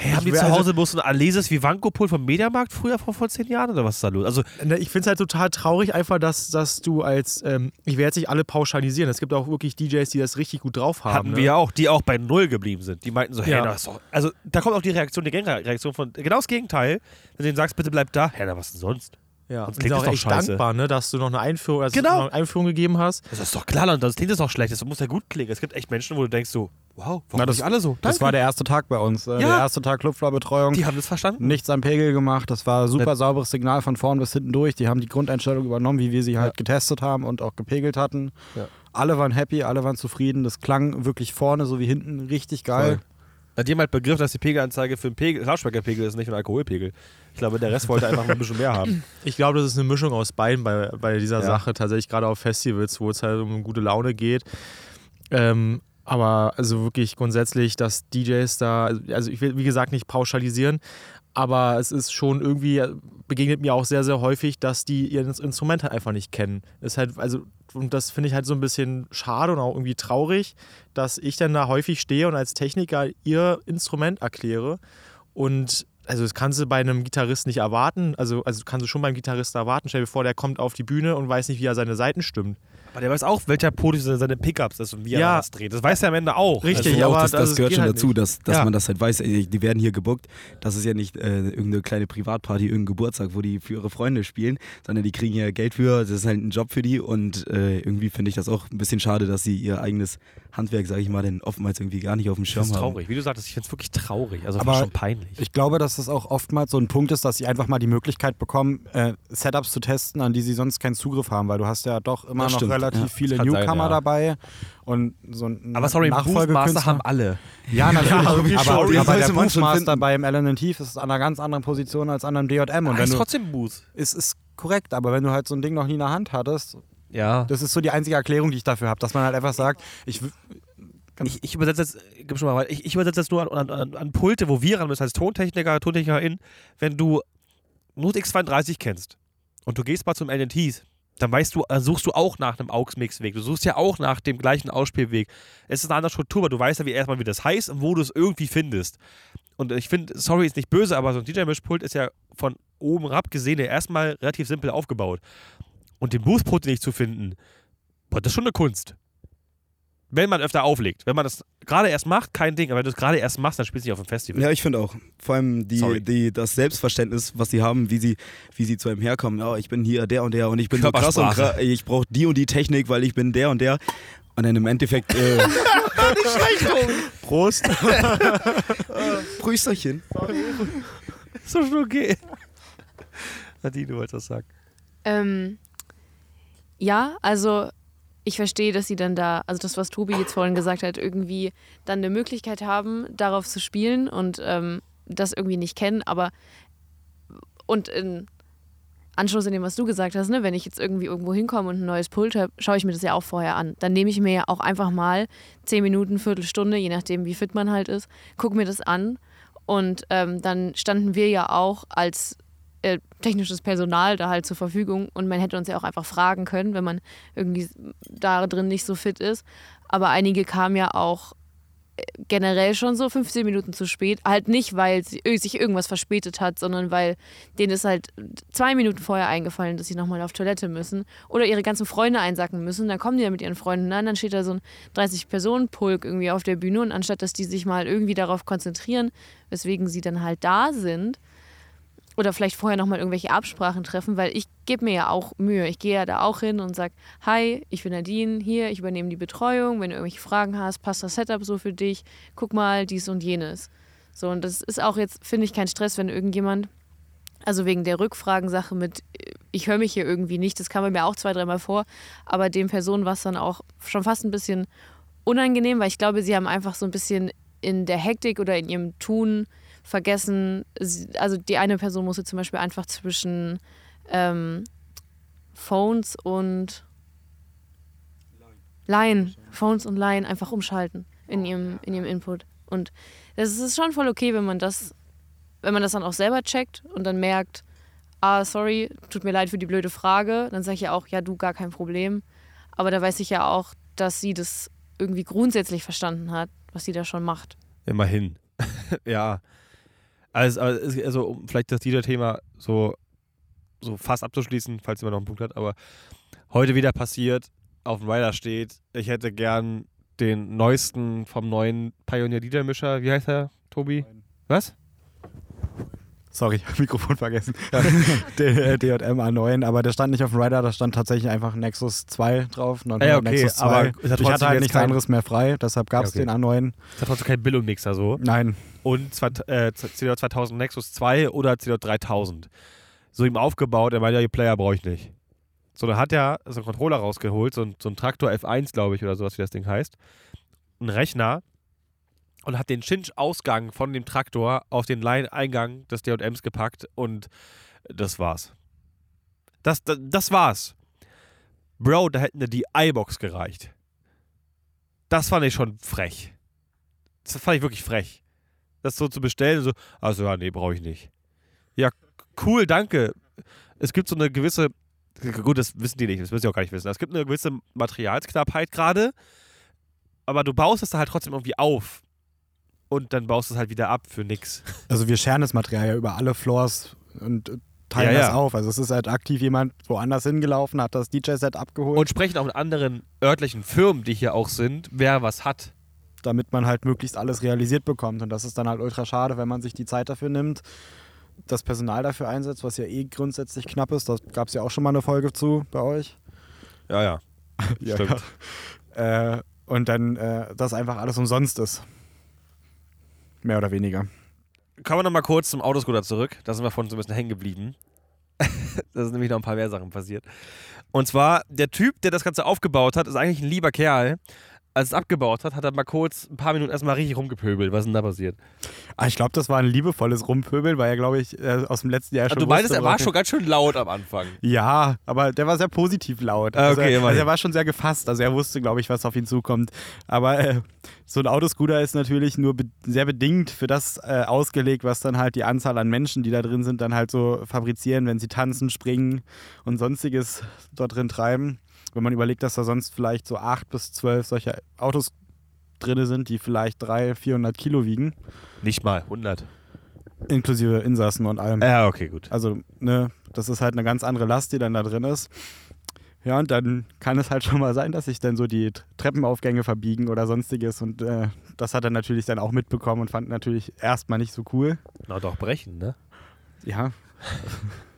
Hey, haben die zu also- Hause bloß ein Alesis Vivanco-Pult vom Mediamarkt früher vor, vor zehn Jahren oder was ist da los? Also, Ne, Ich finde es halt total traurig, einfach, dass, dass du als, ähm, ich werde jetzt nicht alle pauschalisieren, es gibt auch wirklich DJs, die das richtig gut drauf haben. hatten ne? wir ja auch, die auch bei Null geblieben sind. Die meinten so, hey, Ja. das ist doch. Also, da kommt auch die Reaktion, die Gegenreaktion von genau das Gegenteil. Wenn du denen sagst, bitte bleib da, hä, na, was denn sonst? Ja, Sonst klingt das auch doch echt scheiße. dankbar, ne, dass du noch eine Einführung, dass Genau. eine Einführung gegeben hast. Das ist doch klar, und das klingt das doch schlecht. Das muss ja gut klingen. Es gibt echt Menschen, wo du denkst so, wow, warum Na, das- nicht alle so? Das Danke. war der erste Tag bei uns. äh, Ja. Der erste Tag Clubfloor-Betreuung. Die haben das verstanden. Nichts am Pegel gemacht. Das war super sauberes Signal von vorn bis hinten durch. Die haben die Grundeinstellung übernommen, wie wir sie halt getestet haben und auch gepegelt hatten. Ja. Alle waren happy, alle waren zufrieden. Das klang wirklich vorne sowie hinten richtig geil. Hat jemand begriffen, dass die Pegelanzeige für einen Pegel, Lautsprecherpegel ist, nicht für einen Alkoholpegel? Ich glaube, der Rest wollte einfach ein bisschen mehr haben. Ich glaube, das ist eine Mischung aus beiden bei, bei dieser Ja. Sache, tatsächlich gerade auf Festivals, wo es halt um gute Laune geht. Ähm, aber also wirklich grundsätzlich, dass DJs da, also ich will wie gesagt nicht pauschalisieren, aber es ist schon irgendwie, begegnet mir auch sehr, sehr häufig, dass die ihr Instrument halt einfach nicht kennen. Ist halt, also, und das finde ich halt so ein bisschen schade und auch irgendwie traurig, dass ich dann da häufig stehe und als Techniker ihr Instrument erkläre. Und also das kannst du bei einem Gitarrist nicht erwarten. Also, also kannst du schon beim Gitarrist erwarten. Stell dir vor, der kommt auf die Bühne und weiß nicht, wie er seine Seiten stimmt. Aber der weiß auch, welcher Podium seine- Pickups ist und wie er Ja. das dreht. Das weiß er am Ende auch. Richtig. Also aber das, das- das das gehört schon halt dazu, nicht. dass, dass Ja. man das halt weiß. Die werden hier gebuckt. Das ist ja nicht äh, irgendeine kleine Privatparty, irgendein Geburtstag, wo die für ihre Freunde spielen, sondern die kriegen ja Geld für. Das ist halt ein Job für die und äh, irgendwie finde ich das auch ein bisschen schade, dass sie ihr eigenes Handwerk, sage ich mal, denn oftmals irgendwie gar nicht auf dem Das Schirm ist haben. traurig. Wie du sagtest, ich finde es wirklich traurig. Also Aber fast schon peinlich. Ich glaube, dass das auch oftmals so ein Punkt ist, dass sie einfach mal die Möglichkeit bekommen, äh, Setups zu testen, an die sie sonst keinen Zugriff haben, weil du hast ja doch immer Das noch stimmt, relativ ja. viele Kann sein, Newcomer ja. dabei und so ein aber sorry, Nachfolgemaster Nachfolgekünstler haben alle. Ja, natürlich. Ja, aber, aber, schon. aber der Buchmaster beim Alan Thief ist an einer ganz anderen Position als an einem D&M. Und Ah, wenn ist du, trotzdem Booth. ist, ist korrekt, aber wenn du halt so ein Ding noch nie in der Hand hattest, Ja. das ist so die einzige Erklärung, die ich dafür habe, dass man halt einfach sagt, ich, Ich, ich übersetze jetzt, gib schon mal weiter. Ich, ich übersetze jetzt nur an, an, an Pulte, wo wir ran müssen als Tontechniker, Tontechnikerin. Wenn du Not X32 kennst und du gehst mal zum LNTs, dann weißt du, dann suchst du auch nach einem AUX-Mix-Weg. Du suchst ja auch nach dem gleichen Ausspielweg. Es ist eine andere Struktur, aber du weißt ja wie erstmal, wie das heißt und wo du es irgendwie findest. Und ich finde, sorry, ist nicht böse, aber so ein DJ-Mischpult ist ja von oben herab gesehen ja erstmal relativ simpel aufgebaut. Und den Boost-Put nicht zu finden, boah, das ist schon eine Kunst. Wenn man öfter auflegt. Wenn man das gerade erst macht, kein Ding. Aber wenn du es gerade erst machst, dann spielst du nicht auf dem Festival. Ja, ich finde auch. Vor allem Sorry. die, die, das Selbstverständnis, was sie haben, wie sie, wie sie zu einem herkommen. Ja, ich bin hier der und der und ich bin so krass und krass. Ich brauche die und die Technik, weil ich bin der und der. Und dann im Endeffekt, äh, Prost. Prüsterchen. Ist doch schon okay. Nadine, du wolltest was sagen. Ähm, ja, also ich verstehe, dass sie dann da, also das, was Tobi jetzt vorhin gesagt hat, irgendwie dann eine Möglichkeit haben, darauf zu spielen und ähm, das irgendwie nicht kennen, aber und in Anschluss in dem, was du gesagt hast, ne, wenn ich jetzt irgendwie irgendwo hinkomme und ein neues Pult habe, schaue ich mir das ja auch vorher an. Dann nehme ich mir ja auch einfach mal zehn Minuten, Viertelstunde, je nachdem, wie fit man halt ist, gucke mir das an und ähm, dann standen wir ja auch als äh, technisches Personal da halt zur Verfügung und man hätte uns ja auch einfach fragen können, wenn man irgendwie da drin nicht so fit ist. Aber einige kamen ja auch äh, generell schon so 15 Minuten zu spät. Halt nicht, weil sie, sich irgendwas verspätet hat, sondern weil denen ist halt zwei Minuten vorher eingefallen, dass sie nochmal auf Toilette müssen oder ihre ganzen Freunde einsacken müssen. Dann kommen die ja mit ihren Freunden an, dann steht da so ein 30-Personen-Pulk irgendwie auf der Bühne und anstatt, dass die sich mal irgendwie darauf konzentrieren, weswegen sie dann halt da sind, oder vielleicht vorher nochmal irgendwelche Absprachen treffen, weil ich gebe mir ja auch Mühe. Ich gehe ja da auch hin und sage, hi, ich bin Nadine, hier, ich übernehme die Betreuung. Wenn du irgendwelche Fragen hast, passt das Setup so für dich? Guck mal, dies und jenes. So, und das ist auch jetzt, finde ich, kein Stress, wenn irgendjemand, also wegen der Rückfragensache mit, ich höre mich hier irgendwie nicht, das kam mir auch zwei, dreimal vor, aber den Personen war es dann auch schon fast ein bisschen unangenehm, weil ich glaube, sie haben einfach so ein bisschen in der Hektik oder in ihrem Tun vergessen, also die eine Person musste zum Beispiel einfach zwischen ähm, Phones und Line, Phones und Line einfach umschalten in ihrem, in ihrem Input. Und das ist schon voll okay, wenn man das, wenn man das dann auch selber checkt und dann merkt, ah, sorry, tut mir leid für die blöde Frage, dann sage ich ja auch, ja, du, gar kein Problem. Aber da weiß ich ja auch, dass sie das irgendwie grundsätzlich verstanden hat, was sie da schon macht. Immerhin. ja. Also, also, um vielleicht das DJ-Thema so, so fast abzuschließen, falls jemand noch einen Punkt hat, aber heute wieder passiert, auf dem Rider steht, ich hätte gern den neuesten vom neuen Pioneer DJ-Mischer. Wie heißt er, Tobi? Was? Sorry, Mikrofon vergessen. Ja. den äh, DJM A9, aber der stand nicht auf dem Rider, da stand tatsächlich einfach Nexus 2 drauf. Ja, okay, Nexus 2. aber ich hatte halt nichts anderes mehr frei, deshalb gab es Ja, okay. den A9. Das hat trotzdem kein Billo-Mixer so. Nein, Und äh, CDO 2000 Nexus 2 oder CDO 3000. So ihm aufgebaut, er meinte, ja, die Player brauche ich nicht. So, dann hat er so einen Controller rausgeholt, so so ein Traktor F1, glaube ich, oder sowas, wie das Ding heißt. Ein Rechner und hat den Cinch-Ausgang von dem Traktor auf den Line-Eingang des DMs gepackt und das war's. Das, das, das war's. Bro, da hätte eine DI-Box gereicht. Das fand ich schon frech. Das fand ich wirklich frech. Das so zu bestellen, so, also ja, nee, brauche ich nicht. Ja, cool, danke. Es gibt so eine gewisse, gut, das wissen die nicht, das müssen sie auch gar nicht wissen. Es gibt eine gewisse Materialsknappheit gerade, aber du baust es da halt trotzdem irgendwie auf. Und dann baust du es halt wieder ab für nix. also wir scheren das Material ja über alle Floors und teilen Ja, ja. das auf. Also es ist halt aktiv jemand woanders hingelaufen, hat das DJ-Set abgeholt, Und sprechen auch mit anderen örtlichen Firmen, die hier auch sind, wer was hat. Damit man halt möglichst alles realisiert bekommt. Und das ist dann halt ultra schade, wenn man sich die Zeit dafür nimmt, das Personal dafür einsetzt, was ja eh grundsätzlich knapp ist. Da gab es ja auch schon mal eine Folge zu bei euch. Ja, ja. Ja, Stimmt. ja. Äh, und dann äh, das einfach alles umsonst ist. Mehr oder weniger. Kommen wir nochmal kurz zum Autoscooter zurück. Da sind wir vorhin so ein bisschen hängen geblieben. da sind nämlich noch ein paar mehr Sachen passiert. Und zwar, der Typ, der das Ganze aufgebaut hat, ist eigentlich ein lieber Kerl. Als es abgebaut hat, hat er mal kurz ein paar Minuten erstmal richtig rumgepöbelt. Was ist denn da passiert? Ah, ich glaube, das war ein liebevolles Rumpöbeln, weil er, glaube ich, äh, aus dem letzten Jahr Also schon du meinst, er war schon ganz schön laut am Anfang. Ja, aber der war sehr positiv laut. Ah, also, okay, er, also er war schon sehr gefasst. Also er wusste, glaube ich, was auf ihn zukommt. Aber äh, so ein Autoscooter ist natürlich nur be sehr bedingt für das äh, ausgelegt, was dann halt die Anzahl an Menschen, die da drin sind, dann halt so fabrizieren, wenn sie tanzen, springen und sonstiges dort drin treiben. Wenn man überlegt, dass da sonst vielleicht so acht bis zwölf solche Autos drin sind, die vielleicht 300, 400 Kilo wiegen, Nicht mal, 100. inklusive Insassen und allem. Ja, okay, gut. Also, ne, das ist halt eine ganz andere Last, die dann da drin ist. Ja, und dann kann es halt schon mal sein, dass sich dann so die Treppenaufgänge verbiegen oder sonstiges. Und äh, das hat er natürlich dann auch mitbekommen und fand natürlich erstmal nicht so cool. Na doch, brechen, ne? Ja.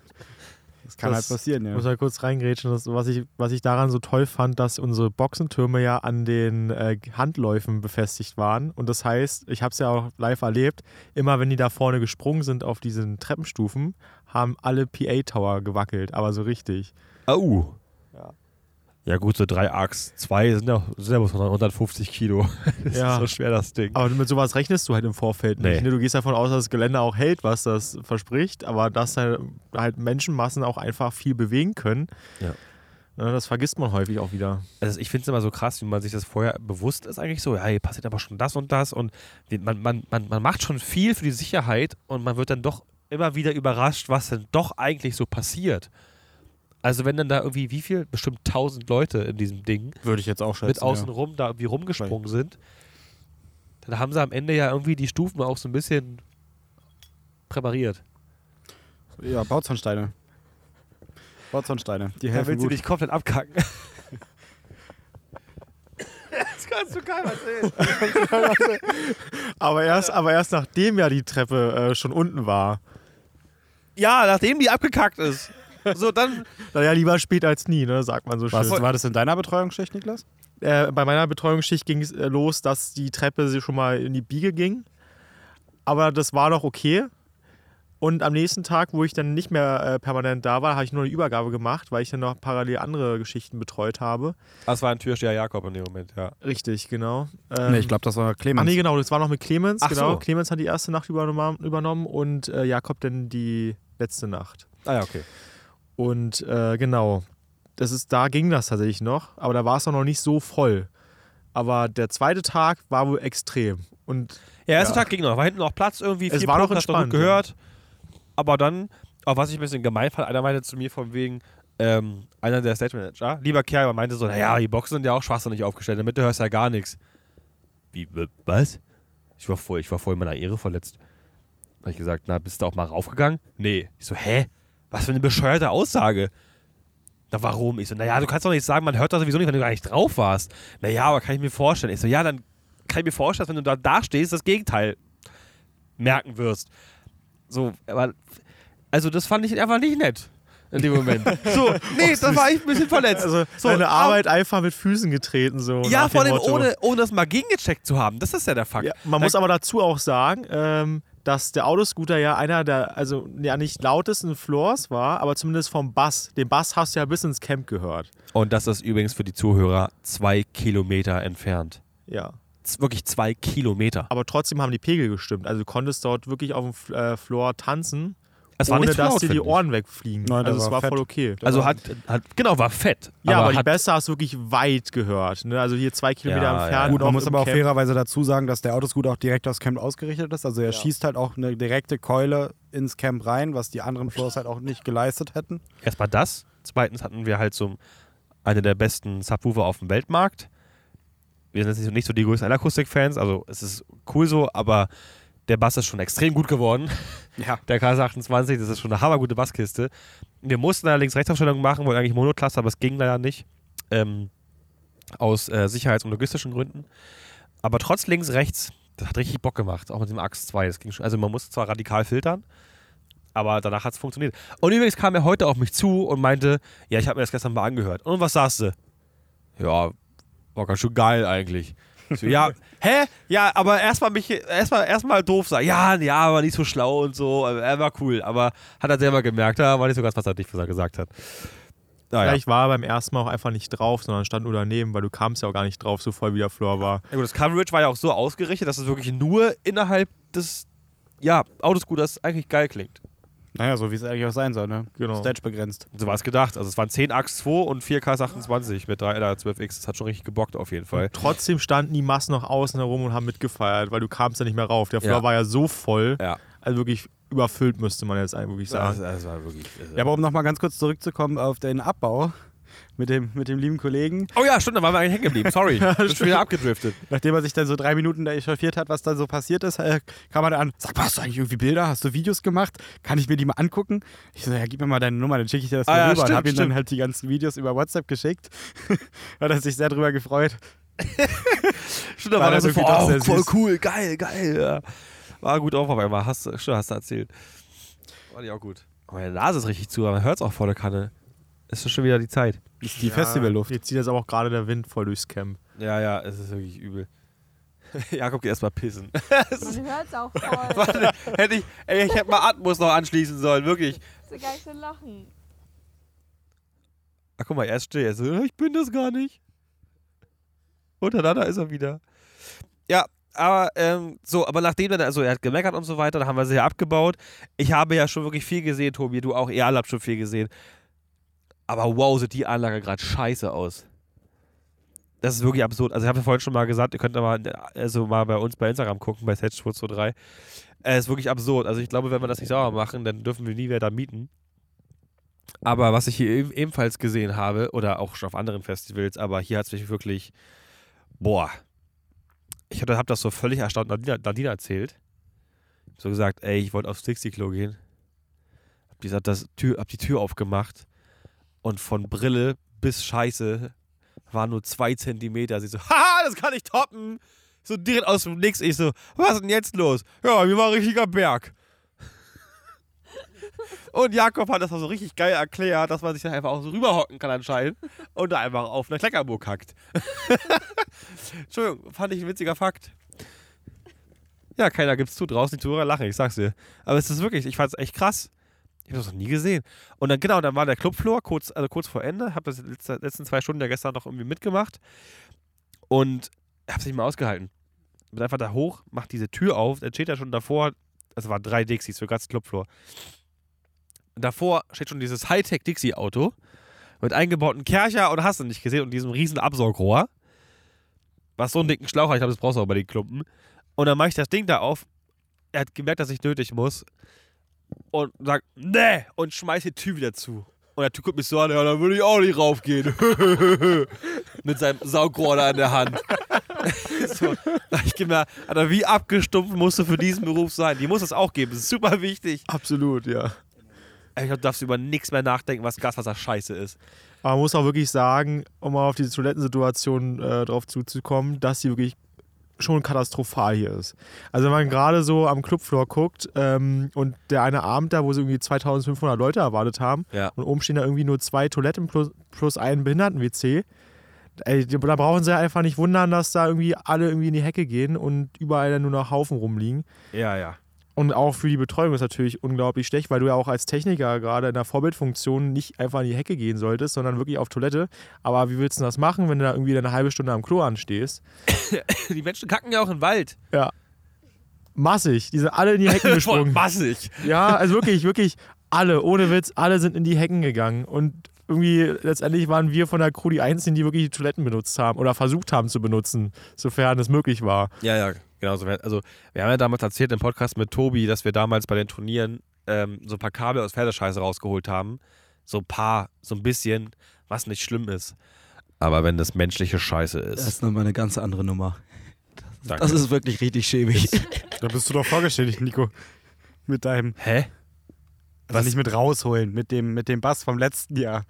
Das kann Das halt passieren, Ich ja. muss halt kurz reingrätschen, das, was, ich, was ich daran so toll fand, dass unsere Boxentürme ja an den äh, Handläufen befestigt waren. Und das heißt, ich habe es ja auch live erlebt, immer wenn die da vorne gesprungen sind auf diesen Treppenstufen, haben alle PA-Tower gewackelt, aber so richtig. Au. Ja. Ja gut, so drei Arcs 2 sind ja, sind ja bloß 150 Kilo. Das Ja. ist so schwer, das Ding. Aber mit sowas rechnest du halt im Vorfeld Nee. nicht. Ne? Du gehst davon aus, dass das Gelände auch hält, was das verspricht, aber dass halt, Menschenmassen auch einfach viel bewegen können. Ja. Ne, das vergisst man häufig auch wieder. Also ich finde es immer so krass, wie man sich das vorher bewusst ist eigentlich so, ja, hier passiert aber schon das und das und man, man, man, man macht schon viel für die Sicherheit und man wird dann doch immer wieder überrascht, was denn doch eigentlich so passiert. Also wenn dann da irgendwie, wie viel? Bestimmt 1000 Leute in diesem Ding Würde ich jetzt auch schätzen. mit außen rum da irgendwie rumgesprungen sind, dann haben sie am Ende ja irgendwie die Stufen auch so ein bisschen präpariert. Ja, ja Bauzahnsteine. Bauzahnsteine. Die Da helfen willst du dich komplett abkacken. das kannst du keinem erzählen. Aber erst, aber erst nachdem ja die Treppe äh, schon unten war. Ja, nachdem die abgekackt ist. So, dann. Naja, lieber spät als nie, ne, sagt man so schön. Was, war das in deiner Betreuungsschicht, Niklas? Äh, bei meiner Betreuungsschicht ging es äh, los, dass die Treppe sie schon mal in die Biege ging. Aber das war noch okay. Und am nächsten Tag, wo ich dann nicht mehr äh, permanent da war, habe ich nur eine Übergabe gemacht, weil ich dann noch parallel andere Geschichten betreut habe. Das war ein Türsteher Jakob in dem Moment, ja. Richtig, genau. Ähm, nee, ich glaube, das war Ach Clemens. nee, genau, das war noch mit Clemens. Ach genau. so. Clemens hat die erste Nacht übernommen, übernommen und äh, Jakob dann die letzte Nacht. Ah ja, okay. Und äh, genau, das ist, da ging das tatsächlich noch, aber da war es auch noch nicht so voll. Aber der zweite Tag war wohl extrem. Und Ja, erster Ja. Tag ging noch. War hinten noch Platz irgendwie. Es vier war noch du gut entspannt, ja. gehört. Aber dann, auch was ich ein bisschen gemein fand, einer meinte zu mir von wegen, ähm, einer der Stage Manager, lieber Kerl, aber meinte so, naja, die Boxen sind ja auch schwachsinnig aufgestellt, damit du hörst ja gar nichts. Wie, was? Ich war voll, ich war voll in meiner Ehre verletzt. Hab ich gesagt, na, bist du auch mal raufgegangen? Nee. Ich so, hä? Was für eine bescheuerte Aussage. Na, warum? Ich so, naja, du kannst doch nicht sagen, man hört das sowieso nicht, wenn du gar nicht drauf warst. Naja, aber kann ich mir vorstellen. Ich so, ja, dann kann ich mir vorstellen, dass wenn du da, da stehst, das Gegenteil merken wirst. So, aber, also das fand ich einfach nicht nett in dem Moment. so, nee, da war ich ein bisschen verletzt. also so, aber- Arbeit einfach mit Füßen getreten. So Ja, vor allem Motto. ohne, ohne das mal gegengecheckt zu haben. Das ist ja der Fakt. Ja, man Da- muss aber dazu auch sagen, ähm, dass der Autoscooter ja einer der, also ja nicht lautesten Floors war, aber zumindest vom Bass. Den Bass hast du ja bis ins Camp gehört. Und das ist übrigens für die Zuhörer zwei Kilometer entfernt. Ja. Wirklich zwei Kilometer. Aber trotzdem haben die Pegel gestimmt. Also du konntest dort wirklich auf dem äh, Floor tanzen, Es war ohne dass dir die. Ohren wegfliegen. Nein, also es war war fett. voll okay. Also hat, hat, genau, war fett. ja, aber, die hat, Bässe hast du wirklich weit gehört. Ne? Also hier zwei Kilometer Ja, ja. entfernt. Gut, man muss aber auch Camp. fairerweise dazu sagen, dass der Autoscooter auch direkt aufs Camp ausgerichtet ist. Also er schießt halt auch eine direkte Keule ins Camp rein, was die anderen Floors halt auch nicht geleistet hätten. erstmal das. Zweitens hatten wir halt so eine der besten Subwoofer auf dem Weltmarkt. Wir sind jetzt nicht so die größten Akustik-Fans, also es ist cool so, aber der Bass ist schon extrem gut geworden. Ja. Der KS28, das ist schon eine hammergute Basskiste. Wir mussten allerdings Rechtsaufstellung machen, wollten eigentlich Monoklasse, aber es ging leider nicht. Ähm, aus äh, sicherheits- und logistischen Gründen. Aber trotz links, rechts, das hat richtig Bock gemacht, auch mit dem Axe 2. Das ging schon, also man musste zwar radikal filtern, aber danach hat es funktioniert. Und übrigens kam er heute auf mich zu und meinte, ja, ich habe mir das gestern mal angehört. Und was sagst du? Ja, war ganz schön geil eigentlich. So, ja, hä? Ja, aber erstmal mich erstmal erstmal doof sagen. Ja, ja, aber nicht so schlau und so. Also, Er war cool, aber hat er selber gemerkt, da war nicht so ganz, was er nicht er gesagt hat. Naja. Vielleicht war er beim ersten Mal auch einfach nicht drauf, sondern stand nur daneben, weil du kamst ja auch gar nicht drauf, so voll wie der Floor war. Ja, gut, das Coverage war ja auch so ausgerichtet, dass es wirklich nur innerhalb des ja, Autoscooters eigentlich geil klingt. Naja, so wie es eigentlich auch sein soll, ne? Genau. Stage begrenzt. So war es gedacht. Also es waren 10 Ax 2 und 4K28 mit 3 oder 12X. Das hat schon richtig gebockt auf jeden Fall. Trotzdem standen die Massen noch außen herum und haben mitgefeiert, weil du kamst ja nicht mehr rauf. Der Floor Ja. war ja so voll, Ja. also wirklich überfüllt, müsste man jetzt eigentlich wirklich Das, sagen. das war wirklich. äh, Ja, aber um nochmal ganz kurz zurückzukommen auf den Abbau mit dem, mit dem lieben Kollegen. oh ja, stimmt, da waren wir eigentlich hängen geblieben. Sorry. Bin schon wieder abgedriftet. Nachdem er sich dann so drei Minuten da echauffiert hat, was da so passiert ist, äh, kam er dann an, sag mal, hast du eigentlich irgendwie Bilder? Hast du Videos gemacht? Kann ich mir die mal angucken? Ich so, ja, gib mir mal deine Nummer, dann schicke ich dir das Ah mal ja, rüber. stimmt, und hab ihm dann halt die ganzen Videos über WhatsApp geschickt. hat er sich sehr drüber gefreut. Stimmt, da War war, das so, oh, voll süß. cool, geil, geil. Ja. War gut auf auf einmal. Hast, du- stimmt, hast du erzählt. War die auch gut. Aber meine Nase ist richtig zu, aber man hört es auch vor der Kanne. Ist schon wieder die Zeit. Ist die Festivalluft. Jetzt zieht jetzt aber auch gerade der Wind voll durchs Camp. Ja, ja, es ist wirklich übel. Jakob geht erstmal pissen. Man hört es auch voll. Warte, hätte ich, ey, ich hätte mal Atmos noch anschließen sollen, wirklich. so geil zu lachen. Ach, guck mal, er ist still. Er so, "Äh, ich bin das gar nicht. Und dann da ist er wieder. Ja, aber ähm, so, aber nachdem dann, also er hat gemeckert und so weiter, dann haben wir sie ja abgebaut. Ich habe ja schon wirklich viel gesehen, Tobi, du auch, ihr alle habt schon viel gesehen. Aber wow, sieht die Anlage gerade scheiße aus. Das ist wirklich absurd. Also ich habe ja vorhin schon mal gesagt, ihr könnt mal, also mal bei uns bei Instagram gucken, bei Setch223. Es ist wirklich absurd. Also ich glaube, wenn wir das nicht sauber machen, dann dürfen wir nie wieder da mieten. Aber was ich hier eben- ebenfalls gesehen habe, oder auch schon auf anderen Festivals, aber hier hat es mich wirklich, boah. Ich habe hab das so völlig erstaunt Nadine, Nadine erzählt. So gesagt, ey, ich wollte aufs Dixie-Klo gehen. Hab gesagt, das Tür, hab die Tür aufgemacht und von Brille bis Scheiße waren nur zwei Zentimeter. Sie so, haha, das kann ich toppen. So direkt aus dem Nix. Ich so, was ist denn jetzt los? Ja, mir war ein richtiger Berg. Und Jakob hat das so richtig geil erklärt, dass man sich dann einfach auch so rüberhocken kann anscheinend und da einfach auf einer Kleckerburg hackt. Entschuldigung, fand ich ein witziger Fakt. Ja, keiner gibt's zu. Draußen die Zuhörer lachen, ich sag's dir. Aber es ist wirklich, ich fand's echt krass. Ich habe das noch nie gesehen. Und dann, genau, dann war der Clubfloor kurz, also kurz vor Ende. Habe das letzte, letzten zwei Stunden ja gestern noch irgendwie mitgemacht. Und hab's nicht mehr ausgehalten. Bin einfach da hoch, macht diese Tür auf, dann steht da schon davor, also waren drei Dixies für ganz Clubfloor. Davor steht schon dieses Hightech-Dixie-Auto. mit eingebauten Kercher und hast du nicht gesehen und diesem riesen Absaugrohr, was so einen dicken Schlauch hat, ich glaube, das brauchst du auch bei den Klumpen. Und dann mache ich das Ding da auf. Er hat gemerkt, dass ich nötig muss und sagt, ne, und schmeißt die Tür wieder zu. Und der Typ guckt mich so an, ja, dann würde ich auch nicht raufgehen. Mit seinem Saugrohr da in der Hand. so, ich gemerkt, Alter, wie abgestumpft musst du für diesen Beruf sein? Die muss es auch geben, das ist super wichtig. Absolut, ja. Ich glaube, du darfst über nichts mehr nachdenken, was Gaswasser scheiße ist. Aber man muss auch wirklich sagen, um mal auf diese Toilettensituation äh, drauf zuzukommen, dass die wirklich schon katastrophal hier ist. Also wenn man gerade so am Clubfloor guckt ähm, und der eine Abend da, wo sie irgendwie 2500 Leute erwartet haben Ja. und oben stehen da irgendwie nur zwei Toiletten plus, plus einen Behinderten-WC, ey, da brauchen sie einfach nicht wundern, dass da irgendwie alle irgendwie in die Hecke gehen und überall dann nur noch Haufen rumliegen. Ja, ja. Und auch für die Betreuung ist natürlich unglaublich schlecht, weil du ja auch als Techniker gerade in der Vorbildfunktion nicht einfach in die Hecke gehen solltest, sondern wirklich auf Toilette. Aber wie willst du das machen, wenn du da irgendwie eine halbe Stunde am Klo anstehst? Die Menschen kacken ja auch im Wald. Massig, die sind alle in die Hecken gesprungen. massig. ja, also wirklich, wirklich alle, ohne Witz, alle sind in die Hecken gegangen. Und irgendwie letztendlich waren wir von der Crew die Einzigen, die wirklich die Toiletten benutzt haben oder versucht haben zu benutzen, sofern es möglich war. Ja, ja, genau so. Also, wir haben ja damals erzählt im Podcast mit Tobi, dass wir damals bei den Turnieren ähm, so ein paar Kabel aus Pferdescheiße rausgeholt haben. So ein paar, so ein bisschen, was nicht schlimm ist. Aber wenn das menschliche Scheiße Das ist. ist nochmal eine ganz andere Nummer. Danke. Das ist wirklich richtig schäbig. Da bist du doch vorgestellt, Nico. Mit deinem, Hä? also Was? nicht mit rausholen, mit dem, mit dem Bass vom letzten Jahr.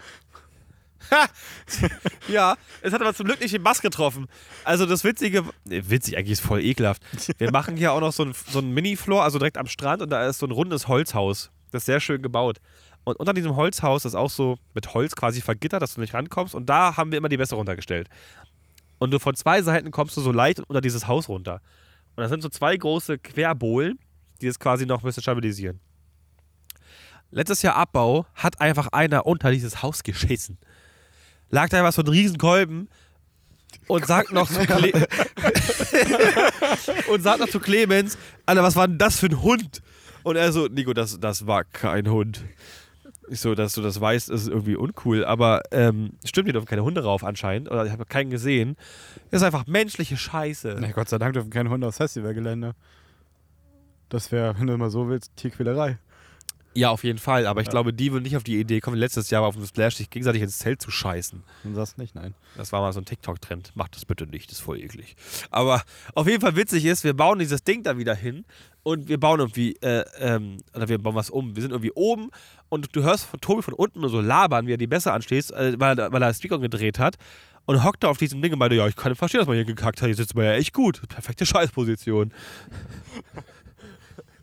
Ja, es hat aber zum Glück nicht den Bass getroffen. Also das Witzige, nee, witzig, eigentlich ist voll ekelhaft. Wir machen hier auch noch so einen so einen Mini-Floor, also direkt am Strand und da ist so ein rundes Holzhaus. Das ist sehr schön gebaut. Und unter diesem Holzhaus ist auch so mit Holz quasi vergittert, dass du nicht rankommst. Und da haben wir immer die Wässer runtergestellt. Und du von zwei Seiten kommst du so leicht unter dieses Haus runter. Und da sind so zwei große Querbohlen, die es quasi noch ein bisschen stabilisieren. Letztes Jahr Abbau hat einfach einer unter dieses Haus geschissen. Lag da so ein Riesenkolben und sagt noch zu Cle und sagt noch zu Clemens, Alter, was war denn das für ein Hund? Und er so, Nico, das, das war kein Hund. Ich so, dass du das weißt, ist irgendwie uncool, aber ähm, stimmt, hier dürfen keine Hunde rauf anscheinend, oder ich habe keinen gesehen. Das ist einfach menschliche Scheiße. Na, Gott sei Dank dürfen keine Hunde aufs Festivalgelände. Das wäre, wenn du mal so willst, Tierquälerei. Ja, auf jeden Fall, aber ich Ja. glaube, die würden nicht auf die Idee kommen, letztes Jahr auf dem Splash sich gegenseitig ins Zelt zu scheißen. Und das nicht, nein. Das war mal so ein TikTok-Trend. Macht das bitte nicht, das ist voll eklig. Aber auf jeden Fall witzig ist, wir bauen dieses Ding da wieder hin und wir bauen irgendwie, äh, ähm, oder wir bauen was um. Wir sind irgendwie oben und du hörst von Tobi von unten nur so labern, wie er die Bässe anschließt, äh, weil, er- weil er das Speaker gedreht hat. Und hockt da auf diesem Ding und meinte, ja, ich kann verstehen, dass man hier gekackt hat. Hier sitzt man ja echt gut. Perfekte Scheißposition.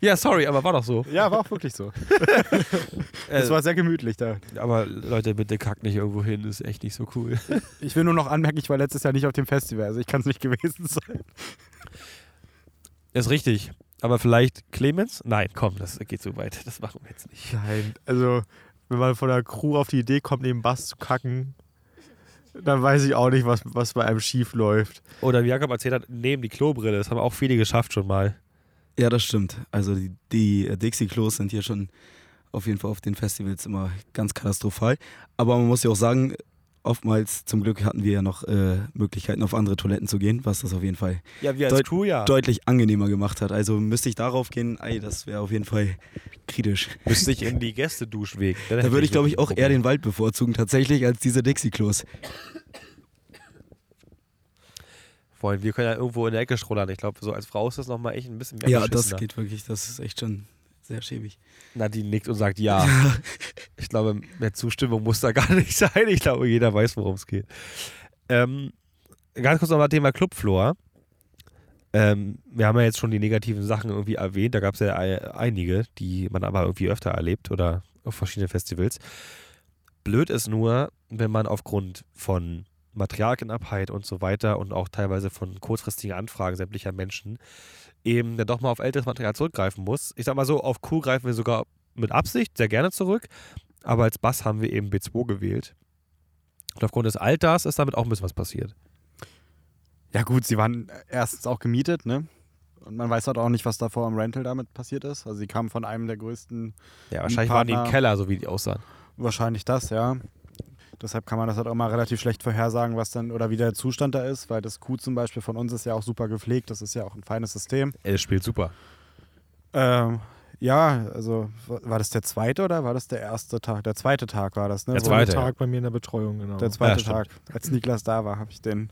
Ja, sorry, aber war doch so. Ja, war auch wirklich so. Es war sehr gemütlich da. aber Leute, bitte kackt nicht irgendwo hin. Das ist echt nicht so cool. Ich will nur noch anmerken, ich war letztes Jahr nicht auf dem Festival, also ich kann es nicht gewesen sein. Ist richtig. Aber vielleicht Clemens? Nein, komm, das geht so weit. Das machen wir jetzt nicht. Nein, also wenn man von der Crew auf die Idee kommt, neben Bass zu kacken, dann weiß ich auch nicht, was, was bei einem schief läuft. Oder wie Jakob erzählt hat, neben die Klobrille. Das haben auch viele geschafft schon mal. Ja, das stimmt. Also die, die äh, Dixie-Klos sind hier schon auf jeden Fall auf den Festivals immer ganz katastrophal. Aber man muss ja auch sagen, oftmals zum Glück hatten wir ja noch äh, Möglichkeiten auf andere Toiletten zu gehen, was das auf jeden Fall Ja, Deut- Crew ja. deutlich angenehmer gemacht hat. Also müsste ich darauf gehen, ey, das wäre auf jeden Fall kritisch. Müsste ich in die Gästedusche Da würde ich, glaube ich, auch eher den Wald bevorzugen, tatsächlich, als diese Dixie-Klos. Vor allem, wir können ja irgendwo in der Ecke schrullern. Ich glaube, so als Frau ist das nochmal echt ein bisschen mehr Ja, das geht wirklich, das ist echt schon sehr schäbig. Nadine nickt und sagt ja. ich glaube, mehr Zustimmung muss da gar nicht sein. Ich glaube, jeder weiß, worum es geht. Ähm, ganz kurz nochmal Thema Clubfloor. Ähm, wir haben ja jetzt schon die negativen Sachen irgendwie erwähnt. Da gab es ja ei- einige, die man aber irgendwie öfter erlebt oder auf verschiedenen Festivals. Blöd ist nur, wenn man aufgrund von Materialknappheit und so weiter und auch teilweise von kurzfristigen Anfragen sämtlicher Menschen eben dann doch mal auf älteres Material zurückgreifen muss. Ich sag mal so, auf Q greifen wir sogar mit Absicht sehr gerne zurück, aber als Bass haben wir eben B2 gewählt. Und aufgrund des Alters ist damit auch ein bisschen was passiert. Ja gut, sie waren erstens auch gemietet, ne? Und man weiß halt auch nicht, was davor am Rental damit passiert ist. Also sie kamen von einem der größten, Ja, wahrscheinlich waren die im Partner- Keller, so wie die aussahen. wahrscheinlich das, ja. Deshalb kann man das halt auch mal relativ schlecht vorhersagen, was dann oder wie der Zustand da ist, weil das Q zum Beispiel von uns ist ja auch super gepflegt, das ist ja auch ein feines System. Er spielt super. Ähm, ja, also wa- war das der zweite oder war das der erste Tag? Der zweite Tag war das, ne? Der Wo- zweite. Tag bei mir in der Betreuung, genau. Der zweite Ja. Tag. Als Niklas da war, habe ich den.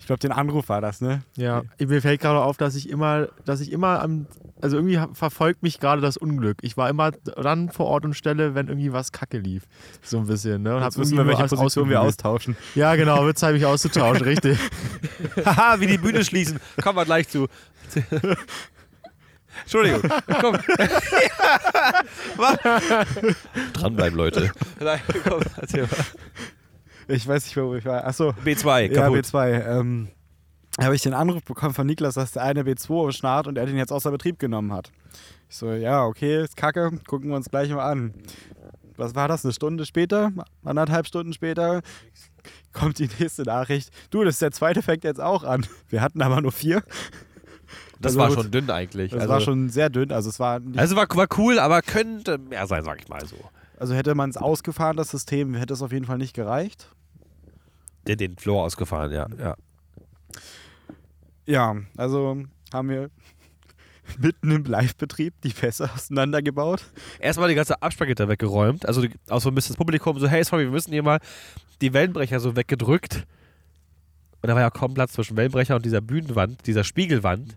Ich glaube, den Anruf war das, ne? Ja, mir fällt gerade auf, dass ich immer, dass ich immer am, also irgendwie verfolgt mich gerade das Unglück. Ich war immer dann vor Ort und Stelle, wenn irgendwie was kacke lief. So ein bisschen, ne? Und Jetzt wissen wir, welche Position wir austauschen. Ja, genau, wird Zeit, mich auszutauschen, richtig. Haha, wie die Bühne schließen. Kommen wir gleich zu. Entschuldigung. Komm. Dranbleiben, Leute. Nein, komm, erzähl mal. Ich weiß nicht, wo ich war. Achso. B2, Ja, kaputt. B2. Ähm, habe ich den Anruf bekommen von Niklas, dass der eine B2 schnarrt und er den jetzt außer Betrieb genommen hat. Ich so, ja, okay, ist kacke, gucken wir uns gleich mal an. Was war das, eine Stunde später, anderthalb Stunden später, kommt die nächste Nachricht. Du, das ist der zweite fängt jetzt auch an. Wir hatten aber nur vier. das Also war gut. schon dünn eigentlich. Das also, war schon sehr dünn. Also es war also war, war cool, aber könnte mehr sein, sag ich mal so. Also hätte man es ausgefahren, das System, hätte es auf jeden Fall nicht gereicht. Den, den Floor ausgefahren, ja. ja. Ja, also haben wir mitten im Live-Betrieb die Fässer auseinandergebaut. Erstmal die ganze Absperrgitter weggeräumt. Also die, auch so ein bisschen das Publikum so, hey, sorry, wir müssen hier mal die Wellenbrecher so weggedrückt. Und da war ja kaum Platz zwischen Wellenbrecher und dieser Bühnenwand, dieser Spiegelwand.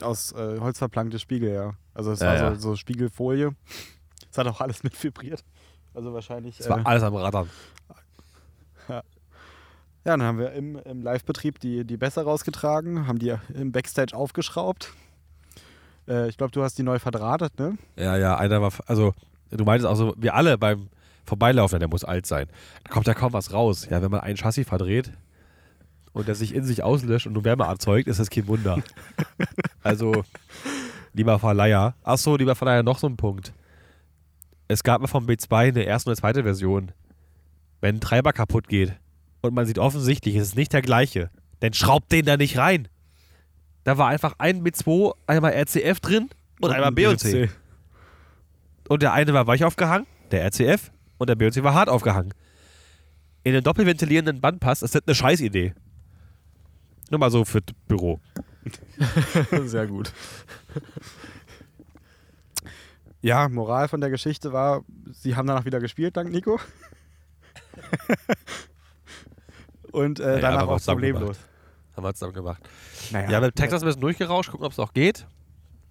Aus äh, holzverplankte Spiegel, ja. Also es Ja, war ja. So, so Spiegelfolie. Es hat auch alles mit vibriert. Also wahrscheinlich. Es war äh, alles am Rattern. ja, dann haben wir im, im Live-Betrieb die, die Bässe rausgetragen, haben die im Backstage aufgeschraubt. Äh, ich glaube, du hast die neu verdrahtet, ne? Ja, ja, einer war, also du meintest auch so, wir alle beim Vorbeilaufen, der muss alt sein. Da kommt ja kaum was raus. Ja, wenn man ein Chassis verdreht und der sich in sich auslöscht und nur Wärme erzeugt, ist das kein Wunder. also, lieber Verleiher. Achso, lieber Verleiher, noch so ein Punkt. Es gab mal vom B2 eine erste und eine zweite Version. Wenn ein Treiber kaputt geht und man sieht offensichtlich, es ist nicht der gleiche, dann schraubt den da nicht rein. Da war einfach ein B2, einmal RCF drin und, einmal ein B und C. Und der eine war weich aufgehangen, der RCF, und der BC war hart aufgehangen. In den doppelventilierenden Bandpass ist das eine Scheißidee. Nur mal so für das Büro. Sehr gut. Ja, Moral von der Geschichte war, sie haben danach wieder gespielt, dank Nico. Und äh, Ja, danach auch problemlos. Haben wir zusammen gemacht. Naja, Ja, mit Texas ein bisschen durchgerauscht, gucken, ob es auch geht.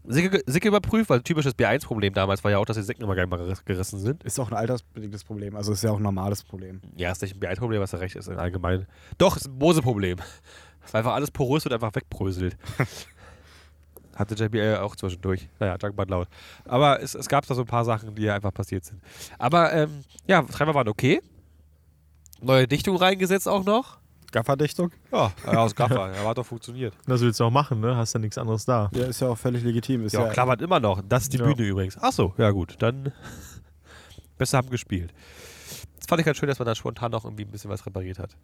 Sicke, Sicke überprüft, weil typisches B1-Problem damals war ja auch, dass die Sicken immer gerne mal geriss- gerissen sind. Ist auch ein altersbedingtes Problem. Also ist ja auch ein normales Problem. Ja, ist nicht ein B1-Problem, was da recht ist, allgemein. Doch, ist ein Bose-Problem. Weil einfach alles porös und einfach wegbröselt. Hatte JBL auch zwischendurch. Naja, dankbar laut. Aber es, es gab da so ein paar Sachen, die einfach passiert sind. Aber ähm, ja, Treiber waren okay. Neue Dichtung reingesetzt auch noch. Gafferdichtung? Ja, aus Gaffer. Ja, hat doch funktioniert. Das willst du auch machen, ne? Hast ja nichts anderes da. Ja, ist ja auch völlig legitim. Ist Ja, ja, klappert immer noch. Das ist die Ja. Bühne übrigens. Ach so, ja gut. Dann besser haben gespielt. Das fand ich ganz schön, dass man da spontan noch irgendwie ein bisschen was repariert hat.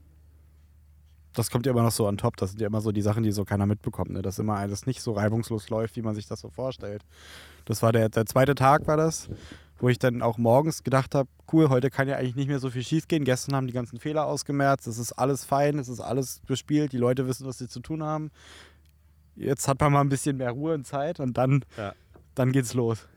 Das kommt ja immer noch so on top. Das sind ja immer so die Sachen, die so keiner mitbekommt. Ne? Dass immer alles nicht so reibungslos läuft, wie man sich das so vorstellt. Das war der, der zweite Tag, war das, wo ich dann auch morgens gedacht habe, cool, heute kann ja eigentlich nicht mehr so viel schief gehen. Gestern haben die ganzen Fehler ausgemerzt. Es ist alles fein, es ist alles bespielt. Die Leute wissen, was sie zu tun haben. Jetzt hat man mal ein bisschen mehr Ruhe und Zeit und dann, Ja. dann geht's los.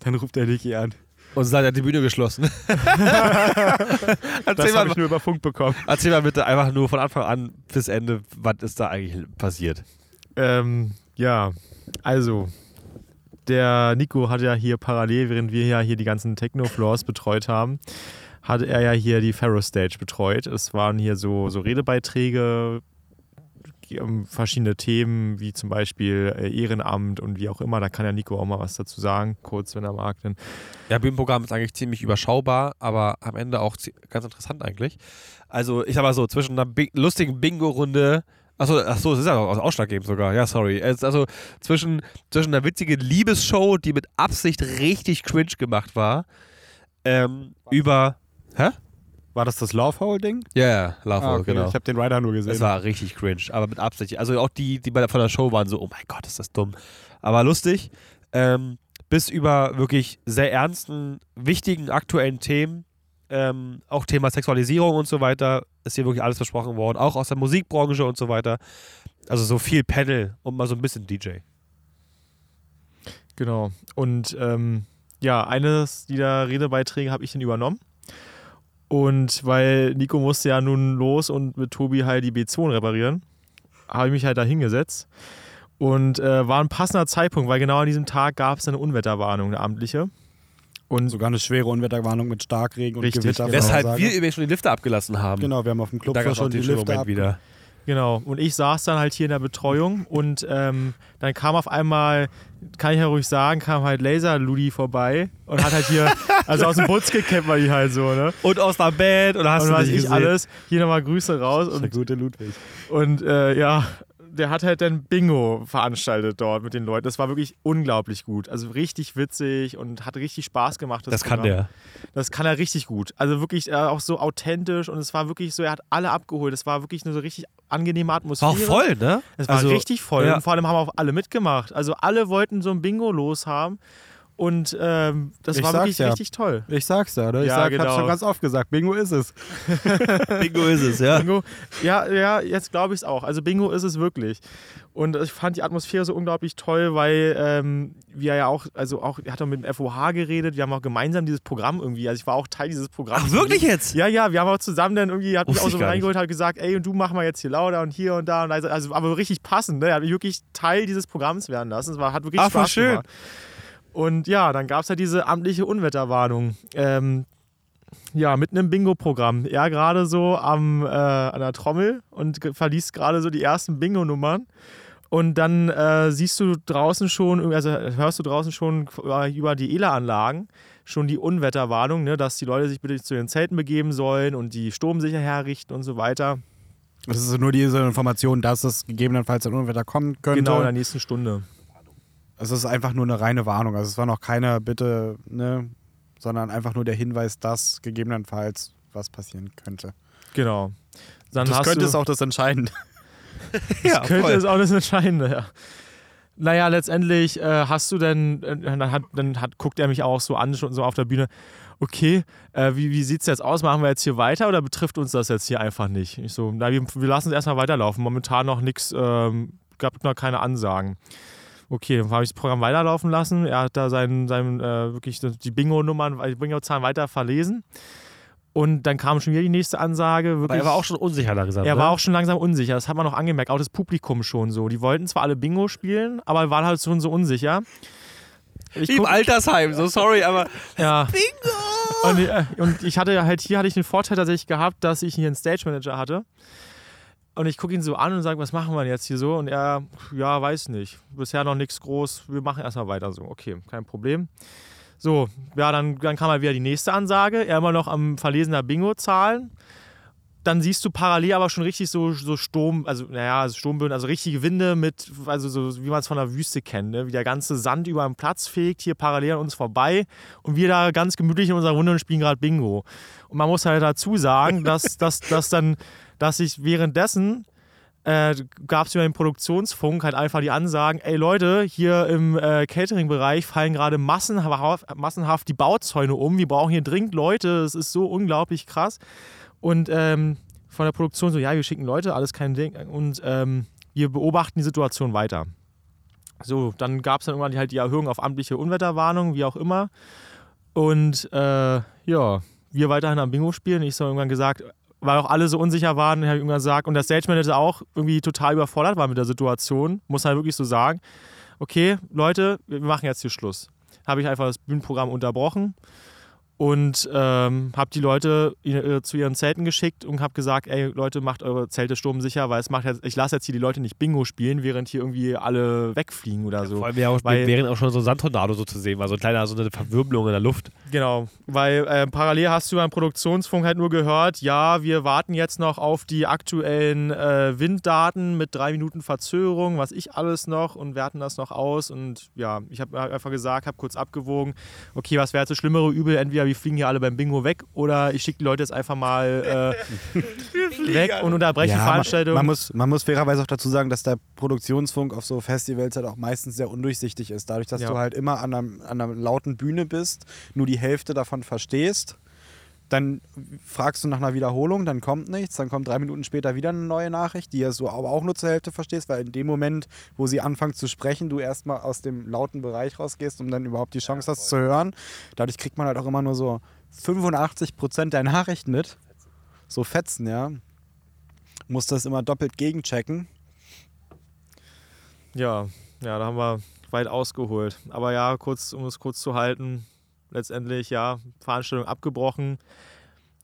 Dann ruft der Niki an. Und die Bühne geschlossen. erzähl, Das habe mal, ich nur über Funk bekommen. erzähl mal bitte einfach nur von Anfang an bis Ende, was ist da eigentlich passiert? Ähm, ja, also, der Nico hat ja hier parallel, während wir ja hier die ganzen Techno-Floors betreut haben, hat er ja hier die Pharaoh Stage betreut. Es waren hier so, so Redebeiträge, ähm, verschiedene Themen, wie zum Beispiel äh, Ehrenamt und wie auch immer. Da kann ja Nico auch mal was dazu sagen, kurz, wenn er mag. Denn Ja, Bühnenprogramm ist eigentlich ziemlich überschaubar, aber am Ende auch ganz interessant eigentlich. Also, ich sag mal so, zwischen einer Bi lustigen Bingo-Runde. Achso, achso, es ist ja auch ausschlaggebend sogar. Ja, sorry. Also zwischen, zwischen einer witzigen Liebesshow, die mit Absicht richtig cringe gemacht war, ähm, über. Hä? War das das Love Hole-Ding? Ja, ja, Love Ah, Hole, okay. genau. Ich habe den Rider nur gesehen. Es war richtig cringe, aber mit Absicht. Also auch die, die bei der, von der Show waren so, oh mein Gott, ist das dumm. Aber lustig. Ähm, bis über wirklich sehr ernsten, wichtigen, aktuellen Themen Ähm, auch Thema Sexualisierung und so weiter ist hier wirklich alles versprochen worden. Auch aus der Musikbranche und so weiter. Also so viel Panel und mal so ein bisschen DJ. Genau. Und ähm, ja, eines dieser Redebeiträge habe ich dann übernommen. Und weil Nico musste ja nun los und mit Tobi halt die B2 reparieren, habe ich mich halt da hingesetzt. Und äh, war ein passender Zeitpunkt, weil genau an diesem Tag gab es eine Unwetterwarnung, eine amtliche. Und Sogar eine schwere Unwetterwarnung mit Starkregen und Richtig, Gewitter. genau. Weshalb wir übrigens schon die Lifte abgelassen haben. Genau, wir haben auf dem Club Da gab es schon die Lifte ab. wieder. Genau. Und ich saß dann halt hier in der Betreuung und ähm, dann kam auf einmal, kann ich ja ruhig sagen, kam halt Laser Ludi vorbei und hat halt hier, also aus dem Butzke kennt man die halt so, ne? Und aus der Band oder hast und du nicht ich gesehen? alles. Hier nochmal Grüße raus Der und, gute Ludwig. und äh, ja, der hat halt dann Bingo veranstaltet dort mit den Leuten. Das war wirklich unglaublich gut. Also richtig witzig und hat richtig Spaß gemacht. Das kann Programm. der. Das kann er richtig gut. Also wirklich äh, auch so authentisch und es war wirklich so, er hat alle abgeholt. Es war wirklich eine so richtig angenehme War Atmosphäre. auch voll, ne? Es war Also, richtig voll ja. und vor allem haben auch alle mitgemacht. Also alle wollten so ein Bingo loshaben und ähm, das Ich war wirklich ja. richtig toll. Ich sag's ja, ne? Ich Ja, sag, genau. hab's schon ganz oft gesagt. Bingo ist es. Bingo ist es, ja. Bingo, ja, ja, jetzt glaube ich es auch. Also Bingo ist es wirklich. Und ich fand die Atmosphäre so unglaublich toll, weil ähm, wir ja auch, also auch, er hat auch mit dem FOH geredet, wir haben auch gemeinsam dieses Programm irgendwie, also ich war auch Teil dieses Programms. Ach, wirklich jetzt? Ja, ja, wir haben auch zusammen dann irgendwie, hat mich auch so reingeholt, hat gesagt, ey, und du mach mal jetzt hier lauter und hier und da. Und also, also aber richtig passend, ne? Er hat mich wirklich Teil dieses Programms werden lassen. Es war, hat wirklich Ach, Spaß schön. gemacht. Und ja, dann gab es ja diese amtliche Unwetterwarnung. Ähm, ja, mit einem Bingo-Programm. Er gerade so am, äh, an der Trommel und verliest gerade so die ersten Bingo-Nummern. Und dann äh, siehst du draußen schon, also hörst du draußen schon über die ELA-Anlagen schon die Unwetterwarnung, ne, dass die Leute sich bitte zu den Zelten begeben sollen und die Sturm sicher herrichten und so weiter. Das ist nur diese Information, dass es gegebenenfalls ein Unwetter kommen könnte. Genau in der nächsten Stunde. Es ist einfach nur eine reine Warnung. Also es war noch keine Bitte, ne, sondern einfach nur der Hinweis, dass gegebenenfalls was passieren könnte. Genau. Dann das könnte es auch das Entscheidende. Ja, könnte es auch das Entscheidende, ja. Naja, letztendlich äh, hast du denn, äh, dann, hat, dann hat, guckt er mich auch so an, schon so auf der Bühne, okay, äh, wie, wie sieht es jetzt aus? Machen wir jetzt hier weiter oder betrifft uns das jetzt hier einfach nicht? Ich so, na, wir, wir lassen es erstmal weiterlaufen. Momentan noch nichts, ähm, gab noch keine Ansagen. Okay, dann habe ich das Programm weiterlaufen lassen. Er hat da sein, sein, äh, wirklich die Bingo-Nummern, die Bingo-Zahlen weiter verlesen. Und dann kam schon wieder die nächste Ansage. Aber Wirklich, er war auch schon unsicher langsam. er ne? war auch schon langsam unsicher, das hat man noch angemerkt, auch das Publikum schon so. Die wollten zwar alle Bingo spielen, aber waren halt schon so unsicher. Ich im Altersheim, so sorry, aber. ja. Bingo! Und, äh, und ich hatte halt, hier hatte ich den Vorteil tatsächlich gehabt, dass ich hier einen Stage Manager hatte. Und ich gucke ihn so an und sage, was machen wir jetzt hier so? Und er, ja, weiß nicht. Bisher noch nichts groß. Wir machen erstmal weiter so. Okay, kein Problem. So, ja, dann, dann kam halt wieder die nächste Ansage. Er immer noch am Verlesen der Bingo-Zahlen. Dann siehst du parallel aber schon richtig so, so Sturm, also naja, also Sturmböen, also richtige Winde mit, also so wie man es von der Wüste kennt, ne? wie der ganze Sand über den Platz fegt, hier parallel an uns vorbei und wir da ganz gemütlich in unserer Runde und spielen gerade Bingo. Und man muss halt dazu sagen, dass, dass, dass dann, dass ich währenddessen äh, gab es über den Produktionsfunk halt einfach die Ansagen, ey Leute, hier im äh, Catering-Bereich fallen gerade massenhaft, massenhaft die Bauzäune um, wir brauchen hier dringend Leute, es ist so unglaublich krass. Und ähm, von der Produktion so, ja, wir schicken Leute, alles kein Ding. Und ähm, wir beobachten die Situation weiter. So, dann gab es dann irgendwann halt die Erhöhung auf amtliche Unwetterwarnung, wie auch immer. Und äh, ja, wir weiterhin am Bingo spielen. Ich habe irgendwann gesagt, weil auch alle so unsicher waren, habe ich irgendwann gesagt, und der Stage Manager auch irgendwie total überfordert war mit der Situation, muss halt wirklich so sagen, okay, Leute, wir machen jetzt hier Schluss. Habe ich einfach das Bühnenprogramm unterbrochen und ähm, habe die Leute äh, zu ihren Zelten geschickt und habe gesagt, ey Leute, macht eure Zelte sturmsicher, weil es macht jetzt, ich lasse jetzt hier die Leute nicht Bingo spielen, während hier irgendwie alle wegfliegen oder so. Vor allem ja auch, Weil- während auch schon so ein Sandtornado so zu sehen war, so ein kleiner, so eine Verwirbelung in der Luft. Genau, weil äh, parallel hast du beim Produktionsfunk halt nur gehört, ja, wir warten jetzt noch auf die aktuellen äh, Winddaten mit drei Minuten Verzögerung, was ich alles noch und werten das noch aus und ja, ich habe einfach gesagt, habe kurz abgewogen, okay, was wäre jetzt das schlimmere Übel, entweder wir fliegen hier alle beim Bingo weg oder ich schicke die Leute jetzt einfach mal äh, weg und unterbreche die man, Veranstaltung. man, muss, man muss fairerweise auch dazu sagen, dass der Produktionsfunk auf so Festivals halt auch meistens sehr undurchsichtig ist. Dadurch, dass Ja. du halt immer an einer, an einer lauten Bühne bist, nur die Hälfte davon verstehst. Dann fragst du nach einer Wiederholung, dann kommt nichts, dann kommt drei Minuten später wieder eine neue Nachricht, die du aber auch nur zur Hälfte verstehst, weil in dem Moment, wo sie anfangen zu sprechen, du erstmal aus dem lauten Bereich rausgehst, um dann überhaupt die Chance hast zu hören. Dadurch kriegt man halt auch immer nur so 85 Prozent der Nachricht mit. So Fetzen, ja. Muss das immer doppelt gegenchecken. Ja, ja, da haben wir weit ausgeholt. Aber ja, kurz, um es kurz zu halten, letztendlich, ja, Veranstaltung abgebrochen.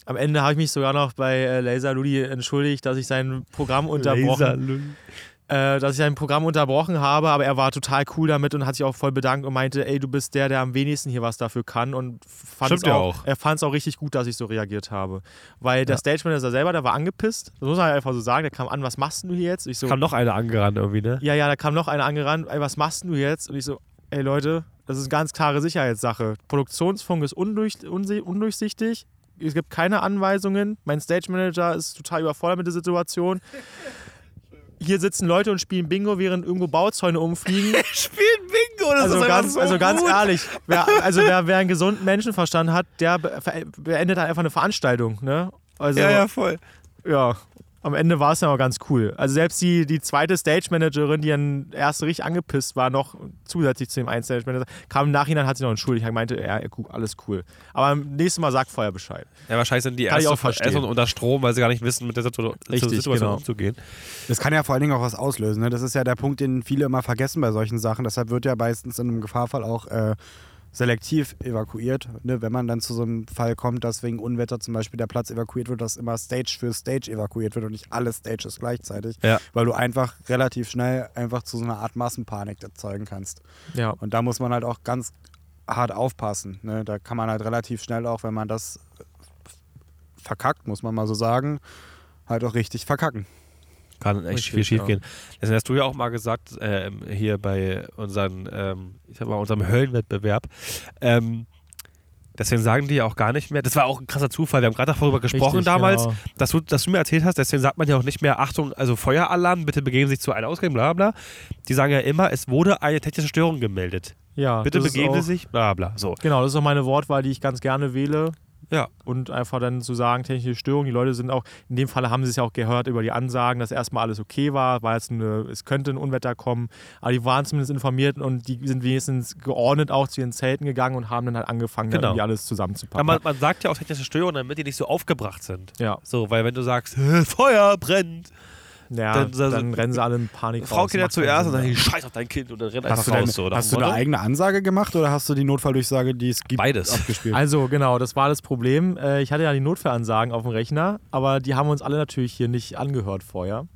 Am Ende habe ich mich sogar noch bei äh, Laser Ludi entschuldigt, dass ich sein Programm unterbrochen äh, dass ich sein Programm unterbrochen habe, aber er war total cool damit und hat sich auch voll bedankt und meinte, ey, du bist der, der am wenigsten hier was dafür kann und fand es auch, auch, er fand es auch richtig gut, dass ich so reagiert habe. Weil der ja. Stage Manager selber, der war angepisst, das muss man halt einfach so sagen, der kam an, was machst du hier jetzt? Ich so, kam noch einer angerannt irgendwie, ne? Ja, ja, da kam noch einer angerannt, ey, was machst du jetzt? Und ich so, ey Leute, das ist eine ganz klare Sicherheitssache. Produktionsfunk ist undurch, undurchsichtig. Es gibt keine Anweisungen. Mein Stage Manager ist total überfordert mit der Situation. Hier sitzen Leute und spielen Bingo, während irgendwo Bauzäune umfliegen. spielen Bingo, das also ist ganz, so Also gut. ganz ehrlich, wer, also wer, wer einen gesunden Menschenverstand hat, der beendet halt einfach eine Veranstaltung. Ne? Also, ja, ja, voll. Ja, am Ende war es ja auch ganz cool. Also selbst die, die zweite Stage-Managerin, die dann erst richtig angepisst war, noch zusätzlich zu dem einen Stage-Manager, kam im Nachhinein, hat sie noch entschuldigt. Ich meinte, ja, alles cool. Aber nächstes Mal sagt vorher Bescheid. Ja, wahrscheinlich sind die erst, erst unter Strom, weil sie gar nicht wissen, mit der Situation, richtig, Situation genau. umzugehen. Das kann ja vor allen Dingen auch was auslösen. Ne? Das ist ja der Punkt, den viele immer vergessen bei solchen Sachen. Deshalb wird ja meistens in einem Gefahrfall auch äh, selektiv evakuiert. Ne? Wenn man dann zu so einem Fall kommt, dass wegen Unwetter zum Beispiel der Platz evakuiert wird, dass immer Stage für Stage evakuiert wird und nicht alle Stages gleichzeitig. Ja. Weil du einfach relativ schnell einfach zu so einer Art Massenpanik erzeugen kannst. Ja. Und da muss man halt auch ganz hart aufpassen. Ne? Da kann man halt relativ schnell auch, wenn man das verkackt, muss man mal so sagen, halt auch richtig verkacken kann echt Richtig, viel schief ja. gehen. Deswegen hast du ja auch mal gesagt, äh, hier bei unseren, ähm, ich sag mal, unserem Höllenwettbewerb, ähm, Deswegen sagen die ja auch gar nicht mehr. Das war auch ein krasser Zufall. Wir haben gerade darüber gesprochen Richtig, damals, genau. dass, du, dass du mir erzählt hast. Deswegen sagt man ja auch nicht mehr, Achtung, also Feueralarm, bitte begeben sich zu einem Ausgang, bla bla. Die sagen ja immer, es wurde eine technische Störung gemeldet. Ja. Bitte begeben Sie sich, bla bla. So. Genau, das ist auch meine Wortwahl, die ich ganz gerne wähle. Ja. Und einfach dann zu sagen, technische Störung, die Leute sind auch, in dem Fall haben sie es ja auch gehört über die Ansagen, dass erstmal alles okay war, war jetzt eine, es könnte ein Unwetter kommen, aber die waren zumindest informiert und die sind wenigstens geordnet auch zu ihren Zelten gegangen und haben dann halt angefangen, genau. dann irgendwie alles zusammenzupacken. Aber man, man sagt ja auch technische Störungen, damit die nicht so aufgebracht sind. Ja. So, weil wenn du sagst, Feuer brennt, ja, dann, dann, dann rennen sie alle in Panik Frau geht ja zuerst und dann scheiß auf dein Kind und dann rennt einfach raus. so, hast du eine eigene Ansage gemacht oder hast du die Notfalldurchsage, die es gibt, Beides. abgespielt? Also genau, das war das Problem. Äh, ich hatte ja die Notfallansagen auf dem Rechner, aber die haben uns alle natürlich hier nicht angehört vorher.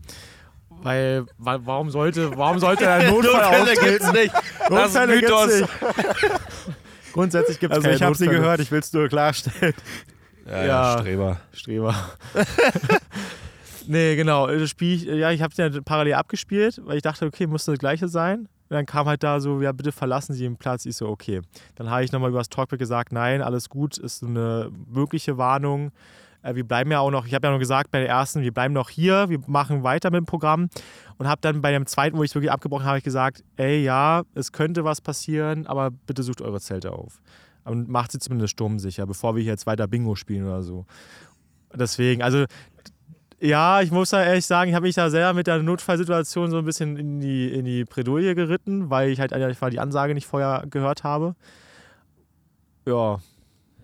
Weil, warum sollte, warum sollte ein Notfall auftreten? gibt's nicht. Notfälle gibt's nicht. Grundsätzlich gibt es Also ich habe sie gehört, ich will es nur klarstellen. Ja, ja, ja Streber. Streber. Nee, genau. Das Spiel, ich, ja, ich habe es ja parallel abgespielt, weil ich dachte, okay, muss das gleiche sein. Und dann kam halt da so, ja, bitte verlassen Sie den Platz. Ich so, okay. Dann habe ich nochmal über das Talkback gesagt, nein, alles gut, ist eine mögliche Warnung. Äh, wir bleiben ja auch noch, ich habe ja noch gesagt bei der ersten, wir bleiben noch hier, wir machen weiter mit dem Programm. Und habe dann bei dem zweiten, wo ich es wirklich abgebrochen habe, ich gesagt, ey, ja, es könnte was passieren, aber bitte sucht eure Zelte auf. Und macht sie zumindest sturmsicher, bevor wir hier jetzt weiter Bingo spielen oder so. Deswegen, also ja, ich muss da ehrlich sagen, ich habe mich da selber mit der Notfallsituation so ein bisschen in die, in die Bredouille geritten, weil ich halt einfach die Ansage nicht vorher gehört habe. Ja.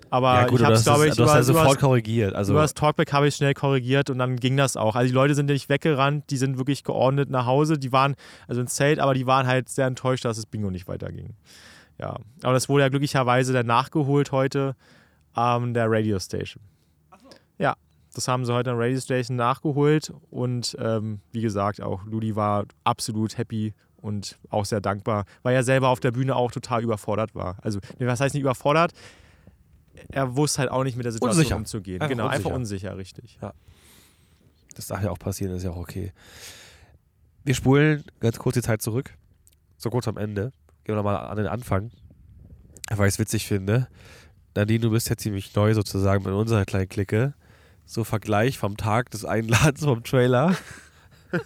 Aber ja, gut, ich habe es, glaube ich, du hast ja sofort korrigiert. Also über das Talkback habe ich schnell korrigiert und dann ging das auch. Also die Leute sind nicht weggerannt, die sind wirklich geordnet nach Hause. Die waren, also ins Zelt, aber die waren halt sehr enttäuscht, dass das Bingo nicht weiterging. Ja. Aber das wurde ja glücklicherweise dann nachgeholt heute an ähm, der Radio Station. Ja, das haben sie heute an Radio Station nachgeholt und ähm, wie gesagt, auch Ludi war absolut happy und auch sehr dankbar, weil er selber auf der Bühne auch total überfordert war. Also, was heißt nicht überfordert? Er wusste halt auch nicht mit der Situation unsicher. umzugehen. Einfach genau, unsicher. einfach unsicher, richtig. Ja. Das darf ja auch passieren, ist ja auch okay. Wir spulen ganz kurz die Zeit zurück. So kurz am Ende. Gehen wir nochmal an den Anfang. Weil ich es witzig finde. Nadine, du bist ja ziemlich neu sozusagen mit unserer kleinen Clique so Vergleich vom Tag des Einladens vom Trailer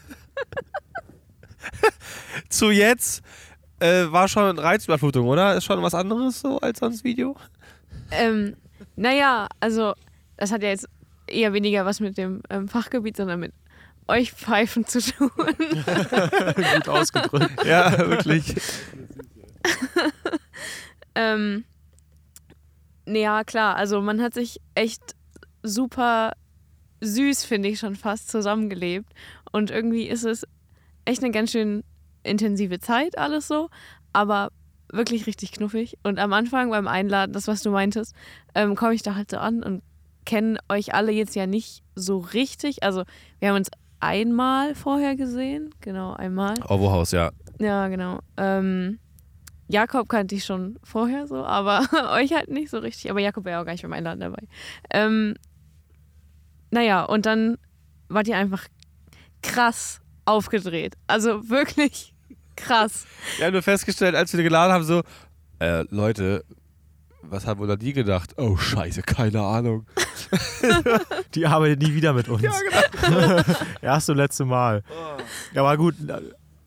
zu jetzt äh, war schon Reizüberflutung, oder? Ist schon was anderes so als sonst Video? Ähm, naja, also das hat ja jetzt eher weniger was mit dem ähm, Fachgebiet, sondern mit euch Pfeifen zu tun. Gut ausgedrückt. Ja, wirklich. ähm, ja, klar, also man hat sich echt super süß, finde ich schon fast, zusammengelebt. Und irgendwie ist es echt eine ganz schön intensive Zeit, alles so, aber wirklich richtig knuffig. Und am Anfang beim Einladen, das, was du meintest, ähm, komme ich da halt so an und kenne euch alle jetzt ja nicht so richtig. Also wir haben uns einmal vorher gesehen, genau, einmal. Ovohaus, ja. Ja, genau. Ähm, Jakob kannte ich schon vorher so, aber euch halt nicht so richtig. Aber Jakob wäre ja auch gar nicht beim Einladen dabei. Ähm, naja, und dann wart ihr einfach krass aufgedreht. Also wirklich krass. Wir haben nur festgestellt, als wir geladen haben, so, äh, Leute, was haben wohl an die gedacht? Oh, scheiße, keine Ahnung. Die arbeitet nie wieder mit uns. Ja, genau. Erste und letzte Mal. Ja, aber gut,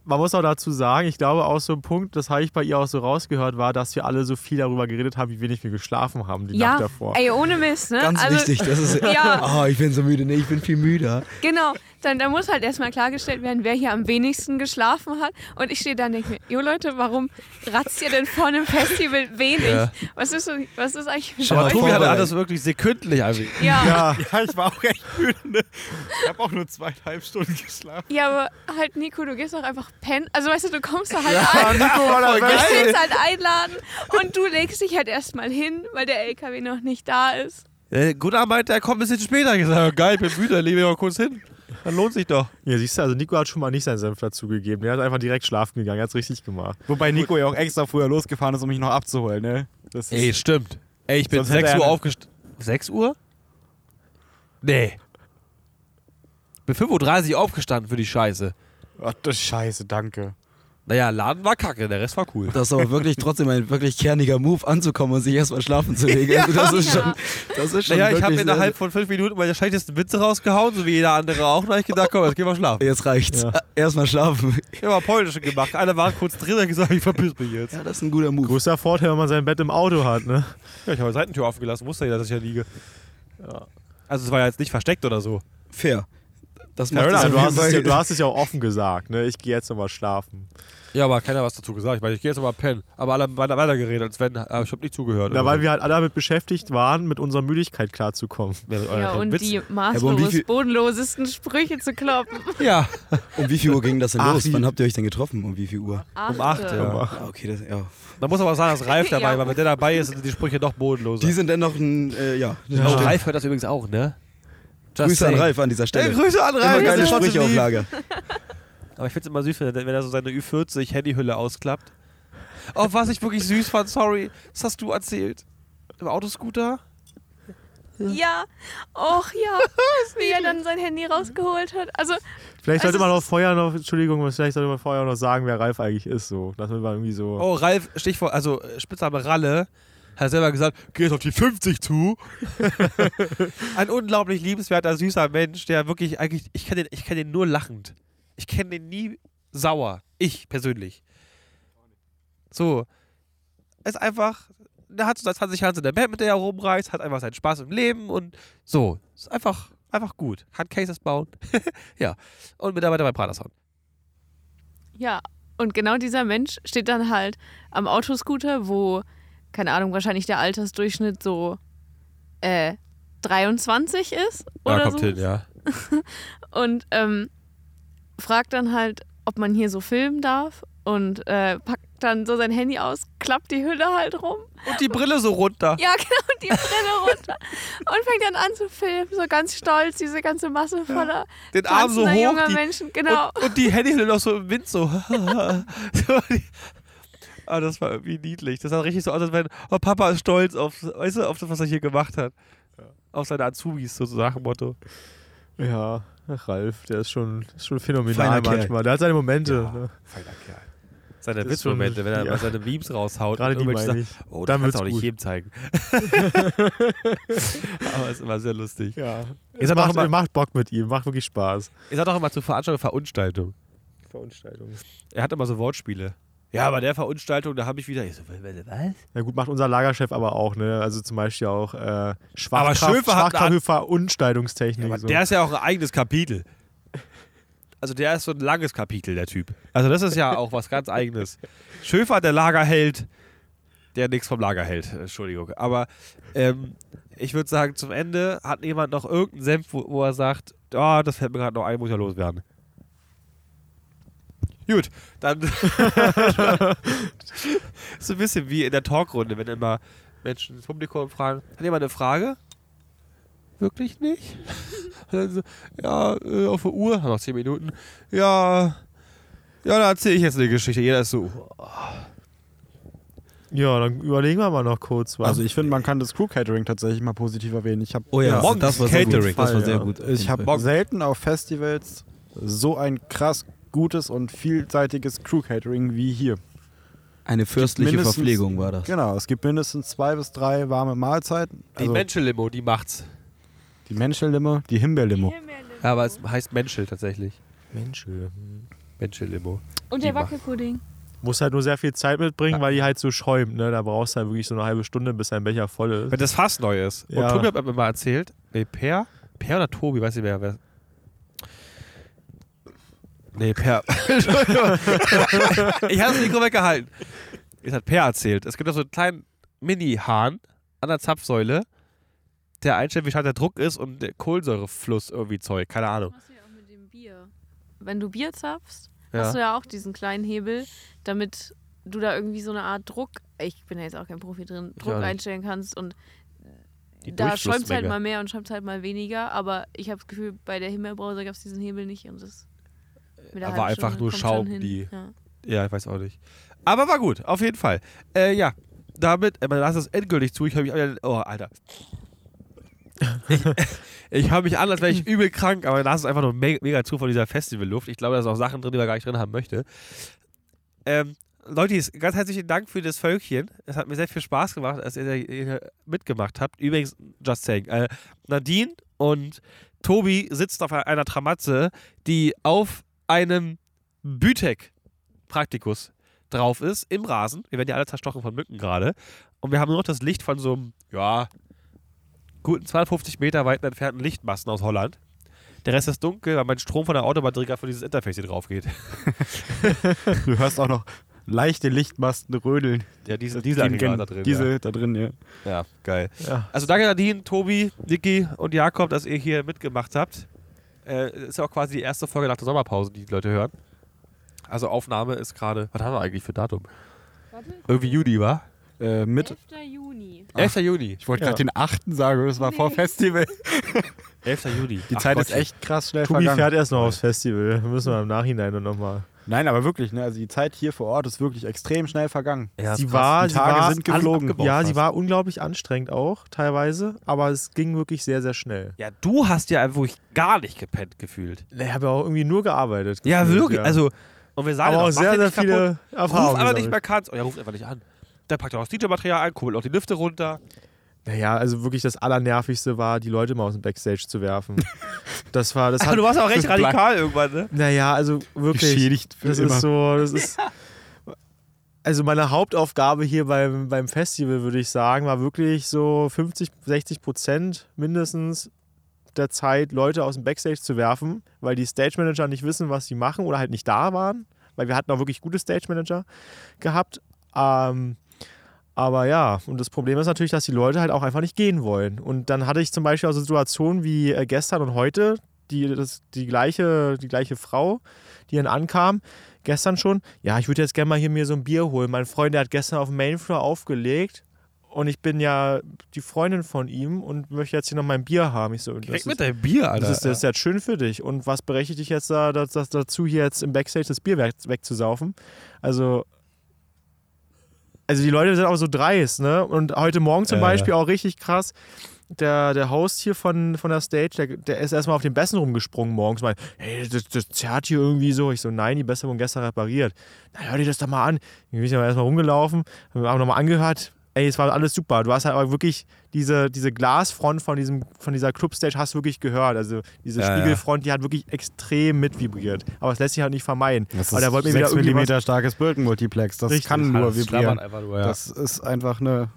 man muss auch dazu sagen, ich glaube auch so ein Punkt, das habe ich bei ihr auch so rausgehört, war, dass wir alle so viel darüber geredet haben, wie wenig wir geschlafen haben die ja, Nacht davor. ey, ohne Mist, ne? Ganz also, wichtig, das ist. Ja. Oh, ich bin so müde. Nee, ich bin viel müder. Genau, dann da muss halt erstmal klargestellt werden, wer hier am wenigsten geschlafen hat. Und ich stehe da und denke mir, jo Leute, warum ratzt ihr denn vor einem Festival wenig? Ja. Was, ist, so- was ist eigentlich mal, Aber euch? Tobi hatte vorbereitet. alles wirklich sekündlich. Also, Ja. Ja, Ja, ich war auch echt müde. Ne? Ich habe auch nur zweieinhalb Stunden geschlafen. ja, aber halt Nico, du gehst doch einfach pennen. Also weißt du, du kommst da halt ja an. Nico war Du dabei. stehst halt einladen und du legst dich halt erstmal hin, weil der LKW noch nicht da ist. äh, Gunnar meinte, er kommt ein bisschen später. Ich gesagt, geil, ich bin müde, lege mich mal kurz hin. Dann lohnt sich doch. Ja, siehst du, also Nico hat schon mal nicht seinen Senf dazugegeben. Der hat einfach direkt schlafen gegangen. Er hat es richtig gemacht. Wobei Nico ja auch extra früher losgefahren ist, um mich noch abzuholen, ne? Das ist Ey, stimmt. Ey, ich bin Sonst hätte 6 er Uhr aufgestanden. 6 Uhr? Nee. Bin 5.30 Uhr aufgestanden für die Scheiße. Ach, das scheiße, danke. Naja, Laden war kacke, der Rest war cool. Das ist aber wirklich trotzdem ein wirklich kerniger Move, anzukommen und sich erstmal schlafen zu legen. Also das ist schon. Das ist schon Naja, ich habe innerhalb von 5 Minuten meine schlechtesten Witze rausgehauen, so wie jeder andere auch. Und hab ich gedacht, komm, jetzt gehen wir schlafen. Jetzt reicht's. Ja. Erstmal schlafen. Ich habe mal polnische gemacht. Einer war kurz drin und hat gesagt, ich verpiss mich jetzt. Ja, das ist ein guter Move. Größter Vorteil, wenn man sein Bett im Auto hat, ne? Ja, ich habe die Seitentür offen gelassen, wusste ja, dass ich hier liege. Also es war ja jetzt nicht versteckt oder so. Fair. Das Ja, macht Ja, auf du, hast es ja, du hast es ja auch offen gesagt, ne? Ich gehe jetzt nochmal schlafen. Ja, aber keiner hat was dazu gesagt. Ich meine, ich gehe jetzt mal pennen. Aber alle haben weiter, weiter geredet, als wenn, aber ich habe nicht zugehört. Na, oder weil wir halt alle damit beschäftigt waren, mit unserer Müdigkeit klarzukommen. Ja, Ja, und Witz- die um maßlos viel- bodenlosesten Sprüche zu kloppen. Ja, Um wie viel Uhr ging das denn Ach, los? Wann habt ihr euch denn getroffen? Um wie viel Uhr? um 8, ja. Ah, okay, das, ja. Da muss aber auch sagen, dass Ralf dabei Ja. war. Wenn der dabei ist, sind die Sprüche noch bodenloser. Die sind dennoch ein, äh, ja. oh, Ralf hört das übrigens auch, ne? Just Grüße an saying. Ralf an dieser Stelle. Grüße an Immer Ralf. geile das Aber ich finde es immer süß, wenn er, wenn er so seine Ü40 Handyhülle ausklappt. Oh, was ich wirklich süß fand, sorry. Das hast du erzählt. Im Autoscooter? Ja, och ja, wie er dann sein Handy rausgeholt hat. Also, Vielleicht sollte Also man auch vorher noch, Entschuldigung, vielleicht sollte man vorher noch sagen, wer Ralf eigentlich ist. So. Dass man irgendwie so. Oh, Ralf, Stichwort, also Spitzname Ralle, hat selber gesagt, geh jetzt auf die 50 zu. Ein unglaublich liebenswerter, süßer Mensch, der wirklich eigentlich, ich kenne den, ich kenn den nur lachend. Ich kenne den nie sauer. Ich persönlich. So. Ist einfach, der hat so seit 20 Jahren so eine Band, mit der er rumreist, hat einfach seinen Spaß im Leben und so. Ist einfach, einfach gut. Kann Cases bauen. ja. Und Mitarbeiter bei Praterson. ja. Und genau dieser Mensch steht dann halt am Autoscooter, wo, keine Ahnung, wahrscheinlich der Altersdurchschnitt so äh, 23 ist oder Ja, kommt so. hin, ja. Und ähm, fragt dann halt, ob man hier so filmen darf. Und äh, packt dann so sein Handy aus, klappt die Hülle halt rum. Und die Brille so runter. Ja, genau, und die Brille runter. Und fängt dann an zu filmen, so ganz stolz, diese ganze Masse voller Den Arm so hoch. junger Die, Menschen. Genau. Und, und die Handyhülle noch so im Wind so. Aber das war irgendwie niedlich. Das sah richtig so aus, als wenn oh, Papa ist stolz auf, weißt du, auf das, was er hier gemacht hat. Auf seine Azubis sozusagen Motto. Ja, Ralf, der ist schon, ist schon phänomenal Feiner Kerl. manchmal. Der hat seine Momente. Ne? Feiner Kerl. Seine Witzmomente, wenn er ja. mal seine Memes raushaut. Gerade und die meine Sachen- ich. Oh, Dann kannst du auch nicht gut. jedem zeigen. Aber ist immer sehr lustig. Ja. Es macht, immer- macht Bock mit ihm, macht wirklich Spaß. Ihr seid auch immer zu Veranstaltung Verunstaltung. Veranstaltung. Er hat immer so Wortspiele. Ja, bei der Verunstaltung, da habe ich wieder. Ich so, was? Ja gut, macht unser Lagerchef aber auch, ne? Also zum Beispiel auch äh, Aber Schwachkraft, Schöfer hat Schwachkraft für Verunstaltungstechnik. Ja, aber so. der ist ja auch ein eigenes Kapitel. Also der ist so ein langes Kapitel, der Typ. Also das ist ja auch was ganz eigenes. Schöfer, der Lagerheld, der nichts vom Lager hält. Entschuldigung. Aber ähm, ich würde sagen, zum Ende hat jemand noch irgendeinen Senf, wo, wo er sagt, oh, das fällt mir gerade noch ein, muss ja loswerden. Gut, dann so ein bisschen wie in der Talkrunde, wenn immer Menschen ins Publikum fragen, hat jemand eine Frage? Wirklich nicht? So, ja, äh, auf der Uhr, noch 10 Minuten. Ja, ja, da erzähle ich jetzt eine Geschichte. Jeder ist so, ja, dann überlegen wir mal noch kurz. Also ich finde, man kann das Crew Catering tatsächlich mal positiv erwähnen. Ich habe Oh ja, das war sehr gut. Catering. Das war sehr gut. ich hab selten auf Festivals so ein krass gutes und vielseitiges Crew Catering wie hier. Eine fürstliche Verpflegung war das. Genau, es gibt mindestens zwei bis drei warme Mahlzeiten. die Also Menschel-Limo, die macht's. die Menschel-Limo, die Himbeerlimo. Ja, aber es heißt Menschel tatsächlich. Mensch, äh, Menschel-Limo. Und der Wackelpudding. muss halt nur sehr viel Zeit mitbringen, weil die halt so schäumt, ne? Da brauchst du halt wirklich so eine halbe Stunde, bis dein Becher voll ist. Wenn das Fass neu ist. Ja. Und Tobi hat mir mal erzählt, nee, Per? Per oder Tobi, weiß nicht mehr. Wer. Nee, Per. Entschuldigung. ich habe das Mikro weggehalten. Es hat Per erzählt. Es gibt doch so einen kleinen Mini-Hahn an der Zapfsäule, der einstellt, wie stark der Druck ist und der Kohlensäurefluss irgendwie Zeug. Keine Ahnung. Machst du ja auch mit dem Bier. Wenn du Bier zapfst, Ja. hast du ja auch diesen kleinen Hebel, damit du da irgendwie so eine Art Druck, ich bin ja jetzt auch kein Profi drin, Druck auch nicht. einstellen kannst und Die da schäumt es halt mal mehr und schäumt es halt mal weniger, aber ich habe das Gefühl, bei der Himmelbrause gab es diesen Hebel nicht und das war einfach Stunde nur Schaum, die- Ja. Ja, ich weiß auch nicht. Aber war gut, auf jeden Fall. Äh, ja, damit, äh, man lass es endgültig zu. Ich höre mich oh, Alter. Ich, ich höre mich an, als wäre ich übel krank, aber lass es einfach nur me mega zu von dieser Festivalluft. Ich glaube, da sind auch Sachen drin, die man gar nicht drin haben möchte. Ähm, Leute, ganz herzlichen Dank für das Völkchen. Es hat mir sehr viel Spaß gemacht, dass ihr mitgemacht habt. Übrigens, just saying, äh, Nadine und Tobi sitzt auf einer Tramatze, die auf einem Bütek Praktikus drauf ist, im Rasen. Wir werden ja alle zerstochen von Mücken gerade. Und wir haben nur noch das Licht von so einem, ja, guten 250 Meter weiten entfernten Lichtmasten aus Holland. Der Rest ist dunkel, weil mein Strom von der Autobatterie gerade von dieses Interface hier drauf geht. Du hörst auch noch leichte Lichtmasten rödeln. Ja, diese Dieselaggregat da drin. Diese da drin, ja. Ja. ja, geil. Ja. Also danke Nadine, Tobi, Niki und Jakob, dass ihr hier mitgemacht habt. Äh, ist ja auch quasi die erste Folge nach der Sommerpause, die die Leute hören. Also Aufnahme ist gerade, was haben wir eigentlich für Datum? Warte, Irgendwie Juni, war? Äh, mit, 11. Juni. 11. Juni. ich wollte Ja. gerade den 8. sagen, das war vor. Festival. 11. Juni. Die Ach Zeit ist Gottchen. echt krass schnell Tobi vergangen. fährt erst noch aufs Festival. Müssen wir im Nachhinein dann nochmal. Nein, aber wirklich, ne? Also die Zeit hier vor Ort ist wirklich extrem schnell vergangen. Ja, sie war, Die sie Tage war sind geflogen. Ja, sie fast. war unglaublich anstrengend auch teilweise, aber es ging wirklich sehr, sehr schnell. Ja, du hast ja wirklich gar nicht gepennt gefühlt. Ich habe ja auch irgendwie nur gearbeitet. Ja, gefühlt, wirklich. ja. Also, und wir sagen aber auch sehr, sehr nicht kaputt. viele Erfahrungen. Ruf aber nicht mehr kannst. Oh, ja, ruft einfach nicht an. Der packt auch das DJ-Material an, kurbelt auch die Lüfte runter. Naja, also wirklich das Allernervigste war, die Leute mal aus dem Backstage zu werfen. Das war, das hat, du warst auch recht radikal irgendwann, ne? naja, also wirklich. Geschädigt für Das immer. ist so, das ist. Also meine Hauptaufgabe hier beim, beim Festival, würde ich sagen, war wirklich so 50, 60 Prozent mindestens der Zeit, Leute aus dem Backstage zu werfen, weil die Stage Manager nicht wissen, was sie machen oder halt nicht da waren, weil wir hatten auch wirklich gute Stage Manager gehabt. Ähm, aber ja, und das Problem ist natürlich, dass die Leute halt auch einfach nicht gehen wollen. Und dann hatte ich zum Beispiel auch so Situationen wie äh, gestern und heute, die, das, die, gleiche, die gleiche Frau, die dann ankam, gestern schon, ja, ich würde jetzt gerne mal hier mir so ein Bier holen. Mein Freund, der hat gestern auf dem Mainfloor aufgelegt und ich bin ja die Freundin von ihm und möchte jetzt hier noch mein Bier haben. Ich so, das Direkt ist, mit deinem Bier, Alter. das ist, das ist jetzt schön für dich. Und was berechtigt dich jetzt da, das, das, dazu, hier jetzt im Backstage das Bier weg, wegzusaufen? Also, also die Leute sind auch so dreist, ne? Und heute Morgen zum Ja, Beispiel auch richtig krass. Der, der Host hier von, von der Stage, der, der ist erstmal auf den Bässen rumgesprungen morgens. Meint, hey, das, das zerrt hier irgendwie so. Ich so, nein, die Bässe wurden gestern repariert. Na, hör dir das doch mal an. Wir sind ja erstmal rumgelaufen, haben wir nochmal angehört. Ey, es war alles super. Du hast halt aber wirklich diese, diese Glasfront von, diesem, von dieser Clubstage hast du wirklich gehört. Also diese Ja, ja. Spiegelfront, die hat wirklich extrem mitvibriert. Aber es lässt sich halt nicht vermeiden. Das aber der ist wollte mir wieder 6 irgendwie was- mm starkes Birkenmultiplex. Das Richtig. kann nur vibrieren. einfach nur, ja. Das ist einfach eine.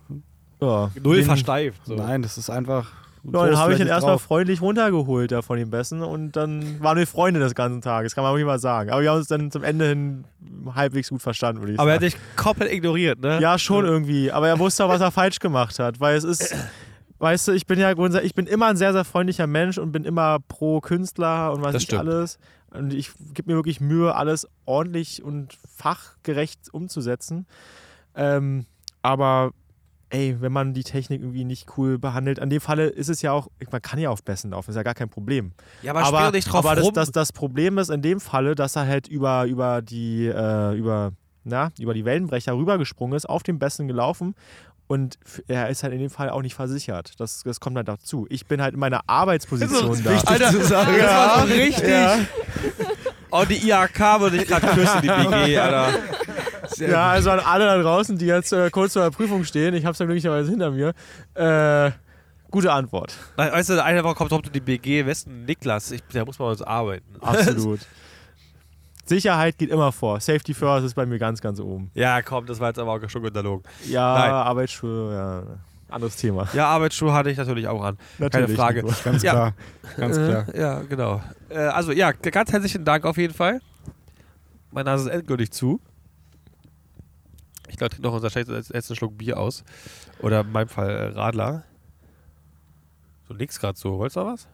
Ja. Null Den- versteift. So. Nein, das ist einfach. Ja, dann habe ich ihn erstmal freundlich runtergeholt da von den Bässen und dann waren wir Freunde des ganzen Tages, kann man wirklich mal sagen. Aber wir haben uns dann zum Ende hin halbwegs gut verstanden, würde ich Aber er hat sagen. dich komplett ignoriert, ne? ja, schon irgendwie. Aber er wusste auch, was er falsch gemacht hat, weil es ist, weißt du, ich bin ja grundsätzlich, ich bin immer ein sehr, sehr freundlicher Mensch und bin immer pro Künstler und was ich alles. Und ich gebe mir wirklich Mühe, alles ordentlich und fachgerecht umzusetzen. Ähm, aber ey, wenn man die Technik irgendwie nicht cool behandelt, an dem Falle ist es ja auch, man kann ja auf Bässen laufen, ist ja gar kein Problem. Ja, aber, aber spiel nicht drauf aber das, das, das Problem ist in dem Falle, dass er halt über, über die, äh, über, na, über die Wellenbrecher rübergesprungen ist, auf den Bässen gelaufen und er ist halt in dem Fall auch nicht versichert. Das, das kommt halt dazu. Ich bin halt in meiner Arbeitsposition da. Alter, zu sagen. das war so richtig. Ja. Oh, die IHK würde ich gerade küssen, die BG, Alter. Ja, also an alle da draußen, die jetzt äh, kurz vor der Prüfung stehen, ich habe es ja glücklicherweise hinter mir. Äh, gute Antwort. Nein, Weißt du, eine Woche kommt heute die BG, Westen Niklas, ich, der muss bei uns arbeiten. Absolut. Sicherheit geht immer vor. Safety first ist bei mir ganz, ganz oben. Ja, komm, das war jetzt aber auch schon unterlogen. Ja, Nein. Arbeitsschuhe, ja. Anderes Thema. Ja, Arbeitsschuhe hatte ich natürlich auch an. Natürlich, Frage. Nico. Ganz Ja. klar. Ganz klar. Äh, ja, genau. Äh, also, ja, ganz herzlichen Dank auf jeden Fall. Meine Nase ist endgültig zu. Ich glaube, trinke noch unser schlechtes letzten Schluck Bier aus. Oder in meinem Fall äh, Radler. Du nix gerade so. Wolltest du noch was?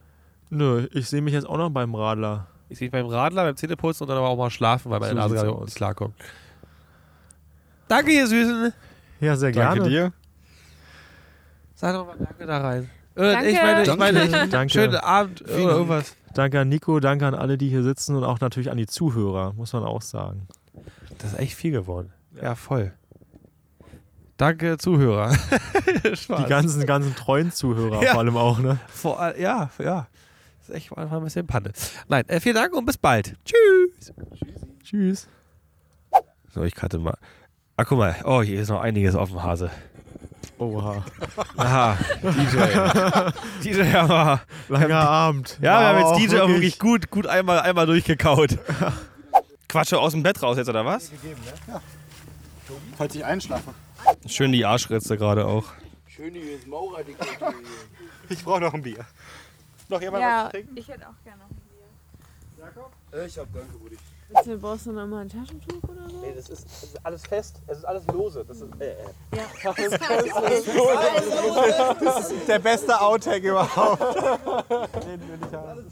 Nö, ich sehe mich jetzt auch noch beim Radler. Ich sehe mich beim Radler, beim Zähneputzen und dann aber auch mal schlafen, weil meine So Nase gerade nicht klarkommt. Danke, ihr Süßen. Ja, sehr Danke gerne. dir. Sag doch mal Danke da rein. Äh, Danke. Ich meine, ich Danke. meine, Danke. schönen Abend oder irgendwas. Danke an Nico, danke an alle, die hier sitzen und auch natürlich an die Zuhörer, muss man auch sagen. Das ist echt viel geworden. Ja, voll. Danke, Zuhörer. Die ganzen, ganzen treuen Zuhörer Ja. vor allem auch, ne? Vor, ja, ja. Das ist echt einfach ein bisschen Panne. Nein, äh, vielen Dank und bis bald. Tschüss. Tschüss. So, ich cutte mal. Ah, guck mal. Oh, hier ist noch einiges auf dem Hase. Oha. Aha, DJ. DJ aber. Langer Abend. Ja, wir haben jetzt DJ auch wirklich gut, gut einmal, einmal durchgekaut. Quatsche aus dem Bett raus jetzt, oder was? Falls ich einschlafe. Schön die Arschritze gerade auch. Ich brauche noch ein Bier. Noch jemand Ja, ich hätte auch gerne noch ein Bier. Ich hab danke. Willst du, brauchst du noch mal ein Taschentuch oder so? Nee, das ist, das ist alles fest. Es ist alles lose. Das ist, äh, äh. Ja. Der beste Outtake überhaupt. Den will ich haben.